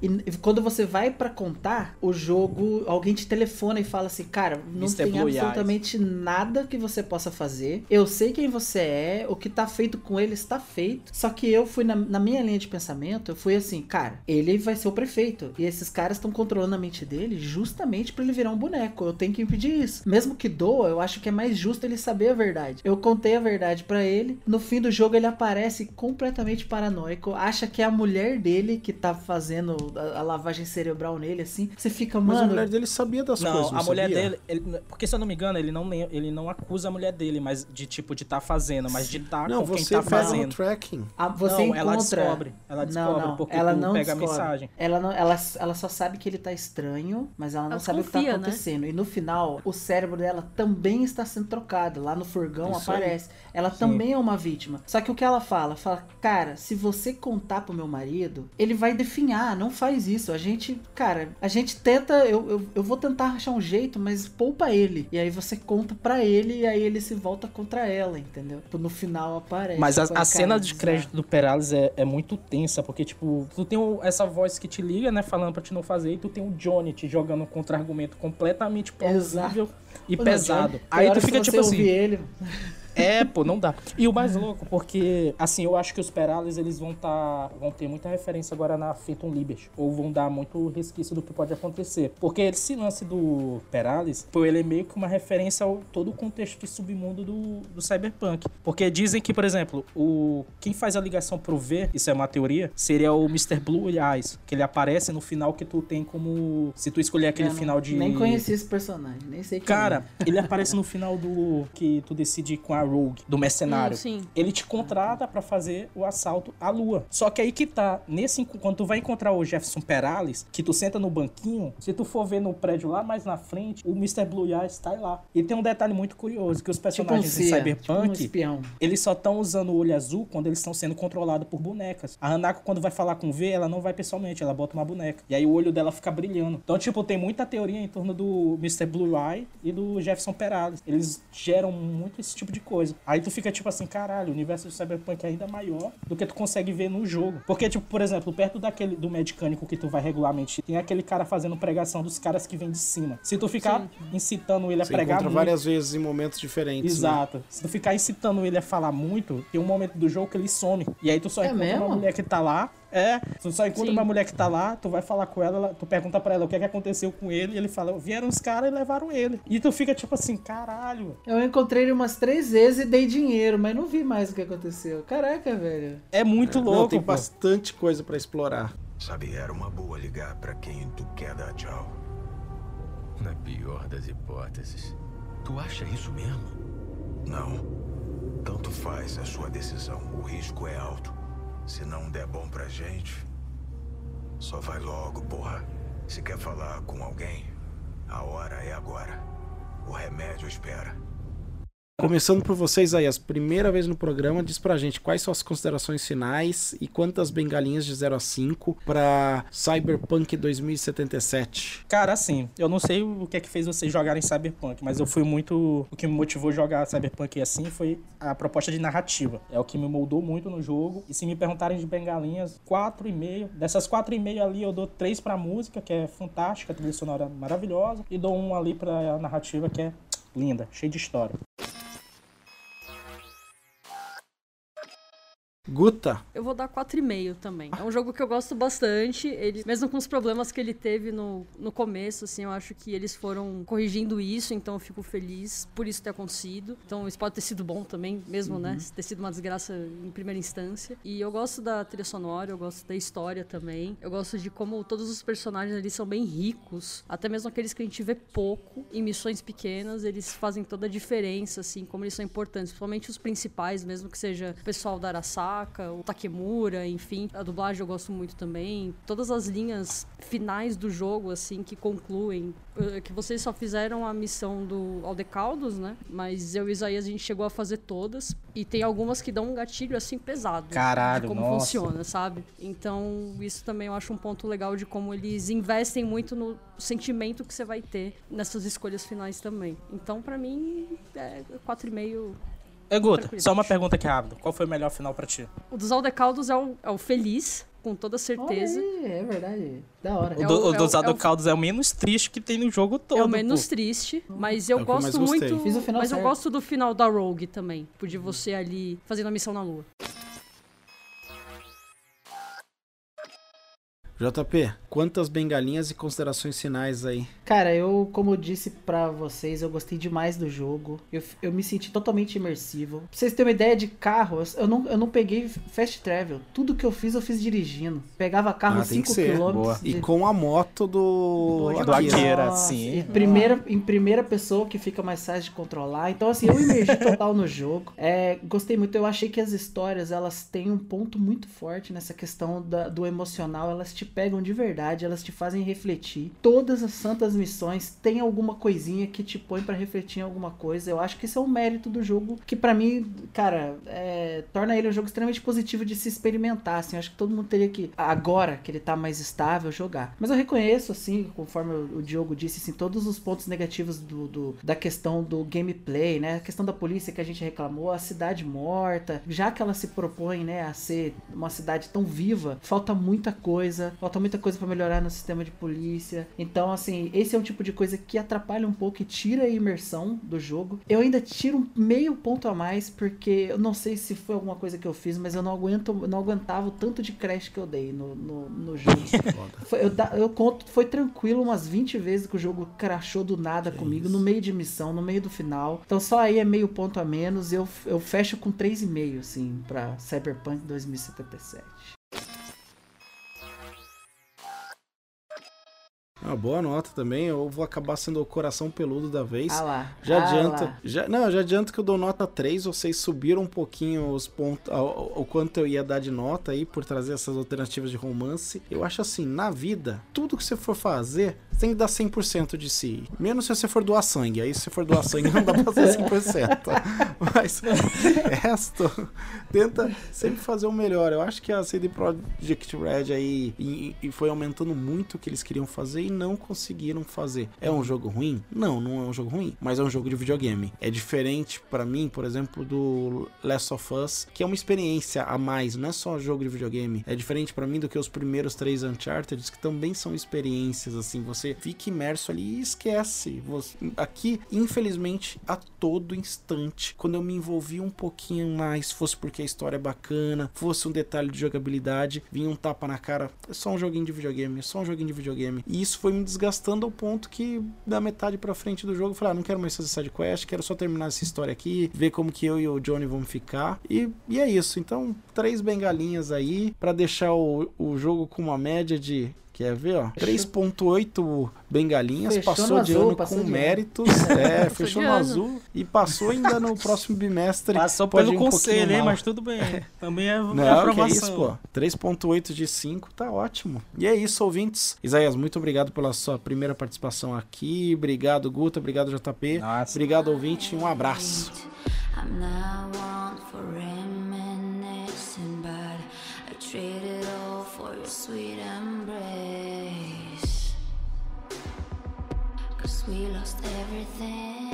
E quando você vai pra contar, o jogo, alguém te telefona e fala assim, cara, não tem Blue Eyes. absolutamente nada que você possa fazer. Eu sei quem você é, o que tá feito com ele está feito. Só que eu fui na, na minha linha de pensamento, eu fui assim, cara, ele vai ser o prefeito. E esses caras estão controlando a mente dele justamente pra ele virar um boneco. Eu tenho que impedir isso. Mesmo que doa, eu acho que é mais justo ele saber a verdade. Eu contei a verdade pra ele. No fim do jogo ele aparece completamente paranoico, acha que é a mulher dele que tá fazendo a, a lavagem cerebral nele assim. Você fica, Mas a mano, mulher dele sabia das Não, coisas, não a mulher sabia? dele. ele- porque se eu não me engano, ele não, ele não acusa a mulher dele, mas de tipo de tá fazendo, mas de tá Não, com quem tá fazendo. tracking. A- você Não, encontra... ela descobre, ela descobre, porque ela não pega a descobre. mensagem. Ela, não, ela, ela só sabe que ele tá estranho, mas ela não Ela sabe o que tá né? acontecendo. E no final, o cérebro dela também está sendo trocado. Lá no furgão Isso aí. Ela também é uma vítima. Só que o que ela fala? Fala, cara, se você contar pro meu marido, ele vai definhar. Não faz isso. A gente, cara, a gente tenta. Eu, eu, eu vou tentar achar um jeito, mas poupa ele. E aí você conta pra ele e aí ele se volta contra ela, entendeu? No final aparece. Mas a, a cena de crédito do Perales é, é muito tensa, porque, tipo, tu tem o- essa voz que te liga, né, falando pra te não fazer, e tu tem o Johnny te jogando um contra-argumento completamente plausível e Pô, não, pesado. Johnny, Aí tu fica tipo assim. ele, É, pô, não dá. E o mais louco, porque, assim, eu acho que os Perales, eles vão tá, vão ter muita referência agora na Phantom Liberty. Ou vão dar muito resquício do que pode acontecer. Porque esse lance do Perales, pô, ele é meio que uma referência ao todo o contexto de submundo do, do Cyberpunk. Porque dizem que, por exemplo, o quem faz a ligação pro V, isso é uma teoria, seria o Mr. Blue Eyes. Que ele aparece no final que tu tem como... Se tu escolher aquele não- final de... Nem conheci esse personagem, nem sei Cara, é. ele aparece no final do que tu decide com a Rogue, do mercenário. Hum, sim. Ele te contrata pra fazer o assalto à lua. Só que aí que tá, nesse quando tu vai encontrar o Jefferson Perales, que tu senta no banquinho, se tu for ver no prédio lá mais na frente, o Mr. Blue Eyes tá lá. E tem um detalhe muito curioso, que os Tipo um personagens tipo um Cyberpunk, espião. eles só estão usando o olho azul quando eles estão sendo controlados por bonecas. A Hanako, quando vai falar com o V, ela não vai pessoalmente, ela bota uma boneca. E aí o olho dela fica brilhando. Então, tipo, tem muita teoria em torno do Mr. Blue Eye e do Jefferson Perales. Eles geram muito esse tipo de coisa. Coisa. Aí tu fica tipo assim, caralho, o universo de Cyberpunk é ainda maior do que tu consegue ver no jogo. Porque, tipo, por exemplo, perto daquele do mecânico que tu vai regularmente, tem aquele cara fazendo pregação dos caras que vêm de cima. Se tu ficar Sim. incitando ele a Você pregar muito, várias vezes em momentos diferentes. né? Exato. Se tu ficar incitando ele a falar muito, tem um momento do jogo que ele some. E aí tu só É encontra mesmo? uma mulher que tá lá. É, tu só encontra Sim. uma mulher que tá lá, tu vai falar com ela, ela- tu pergunta pra ela o que é que aconteceu com ele, e ele fala, vieram os caras e levaram ele. E tu fica tipo assim, caralho. Eu encontrei ele umas três vezes e dei dinheiro, mas não vi mais o que aconteceu. Caraca, velho. É muito Não, louco, tem pô. bastante coisa pra explorar. Sabe, era uma boa ligar pra quem tu quer dar tchau. Na pior das hipóteses. Tu acha isso mesmo? Não. Tanto faz a sua decisão. O risco é alto. Se não der bom pra gente, só vai logo, porra. Se quer falar com alguém, a hora é agora. O remédio espera. Começando por vocês aí, as primeira vez no programa, diz pra gente quais são as considerações finais e quantas bengalinhas de 0 a 5 pra Cyberpunk 2077. Cara, assim, eu não sei o que é que fez vocês jogarem Cyberpunk, mas eu fui muito. O que me motivou a jogar Cyberpunk assim foi a proposta de narrativa. É o que me moldou muito no jogo. E se me perguntarem de bengalinhas, 4,5. Dessas 4,5 ali, eu dou 3 pra música, que é fantástica, a trilha sonora maravilhosa. E dou um ali pra narrativa, que é linda, cheia de história. Guta, Eu vou dar 4,5 também. É um jogo que eu gosto bastante. Ele, mesmo com os problemas que ele teve no, no começo, assim, eu acho que eles foram corrigindo isso, então eu fico feliz por isso ter acontecido. Então isso pode ter sido bom também, mesmo, né? Ter sido uma desgraça em primeira instância. E eu gosto da trilha sonora, eu gosto da história também. Eu gosto de como todos os personagens ali são bem ricos. Até mesmo aqueles que a gente vê pouco em missões pequenas, eles fazem toda a diferença, assim, como eles são importantes. Principalmente os principais, mesmo que seja o pessoal da O Takemura, enfim. A dublagem eu gosto muito também. Todas as linhas finais do jogo, assim, que concluem. eh, Que vocês só fizeram a missão do Aldecaldos, né? Mas eu e Isaías a gente chegou a fazer todas. E tem algumas que dão um gatilho, assim, pesado. Caralho, de como nossa. funciona, sabe? Então, isso também eu acho um ponto legal de como eles investem muito no sentimento que você vai ter nessas escolhas finais também. Então, pra mim, é 4,5. É, Guta, Tranquilo. só uma pergunta aqui rápido. Qual foi o melhor final pra ti? O dos Aldecaldos é o, é o feliz, com toda certeza. Aí, é verdade. Da hora. O, É do, o- o é dos é o- Caldos é o menos triste que tem no jogo todo. É o menos pô. triste, mas eu É que eu mais gosto gostei. muito. Fiz o final mas eu certo. gosto do final da Rogue também. Por de você ali fazendo a missão na lua. JP, quantas bengalinhas e considerações finais aí? Cara, eu, como eu disse pra vocês, eu gostei demais do jogo. Eu, eu me senti totalmente imersivo. Pra vocês terem uma ideia de carro, eu- não, eu não peguei fast travel. Tudo que eu fiz, eu fiz dirigindo. Pegava carro Ah, tem que 5 ser. km. Boa. E com a moto do, Do Akira. Sim. Em primeira, em primeira pessoa que fica mais fácil de controlar. Então, assim, eu imergi total no jogo. É, gostei muito. Eu achei que as histórias, elas têm um ponto muito forte nessa questão da- do emocional. Elas te pegam de verdade, elas te fazem refletir. Todas as santas missões têm alguma coisinha que te põe pra refletir em alguma coisa. Eu acho que isso é um mérito do jogo que pra mim, cara, é, torna ele um jogo extremamente positivo de se experimentar. Assim, eu acho que todo mundo teria que, agora que ele tá mais estável, jogar. Mas eu reconheço, assim, conforme o Diogo disse, assim, todos os pontos negativos do, do- da questão do gameplay, né? A questão da polícia que a gente reclamou, a cidade morta, já que ela se propõe, né, a ser uma cidade tão viva, falta muita coisa, falta muita coisa pra melhorar no sistema de polícia. Então, assim, esse é um tipo de coisa que atrapalha um pouco e tira a imersão do jogo. Eu ainda tiro meio ponto a mais, porque eu não sei se foi alguma coisa que eu fiz, mas eu não aguento, não aguentava o tanto de crash que eu dei no, no, no jogo. Foi, eu, eu conto, foi tranquilo umas 20 vezes que o jogo crashou do nada comigo, no meio de missão, no meio do final. Então só aí é meio ponto a menos. Eu, eu fecho com 3,5, assim, pra Cyberpunk 2077. Uma boa nota também. Eu vou acabar sendo o coração peludo da vez. Ah lá. Já ah adianto, lá. já, não, já adianto que eu dou nota 3, vocês subiram um pouquinho os pontos, o, quanto eu ia dar de nota aí por trazer essas alternativas de romance. Eu acho assim, na vida, tudo que você for fazer, você tem que dar 100% de si. Menos se você for doar sangue, aí se você for doar sangue não dá pra fazer 100%. Mas resto, tenta sempre fazer o melhor. Eu acho que a CD Projekt Red aí e, e foi aumentando muito o que eles queriam fazer e não conseguiram fazer. É um jogo ruim? Não, não é um jogo ruim, mas é um jogo de videogame. É diferente para mim, por exemplo, do Last of Us, que é uma experiência a mais, não é só jogo de videogame. É diferente para mim do que os primeiros três Uncharted, que também são experiências assim, você fica imerso ali e esquece. Você... Aqui, infelizmente, a todo instante, quando eu me envolvi um pouquinho mais, fosse porque a história é bacana, fosse um detalhe de jogabilidade, vinha um tapa na cara, é só um joguinho de videogame, é só um joguinho de videogame. E isso foi me desgastando ao ponto que da metade para frente do jogo eu falei, ah, não quero mais fazer side quest, quero só terminar essa história aqui, ver como que eu e o Johnny vamos ficar. E, e é isso. Então, três bengalinhas aí para deixar o, o jogo com uma média de Quer ver, ó? 3.8 bengalinhas, Fechou passou no de azul, ano passou com de ano. méritos. É, fechou de no ano. azul e passou ainda no próximo bimestre. Passou pelo um conselho, hein? Mas tudo bem. Também é Não, que aprovação. isso, pô. 3.8 de 5 tá ótimo. E é isso, ouvintes. Isaías, muito obrigado pela sua primeira participação aqui. Obrigado, Guta. Obrigado, JP. Nossa. Obrigado, ouvinte. Um abraço. I'm for your sweet embrace. Cause we lost everything.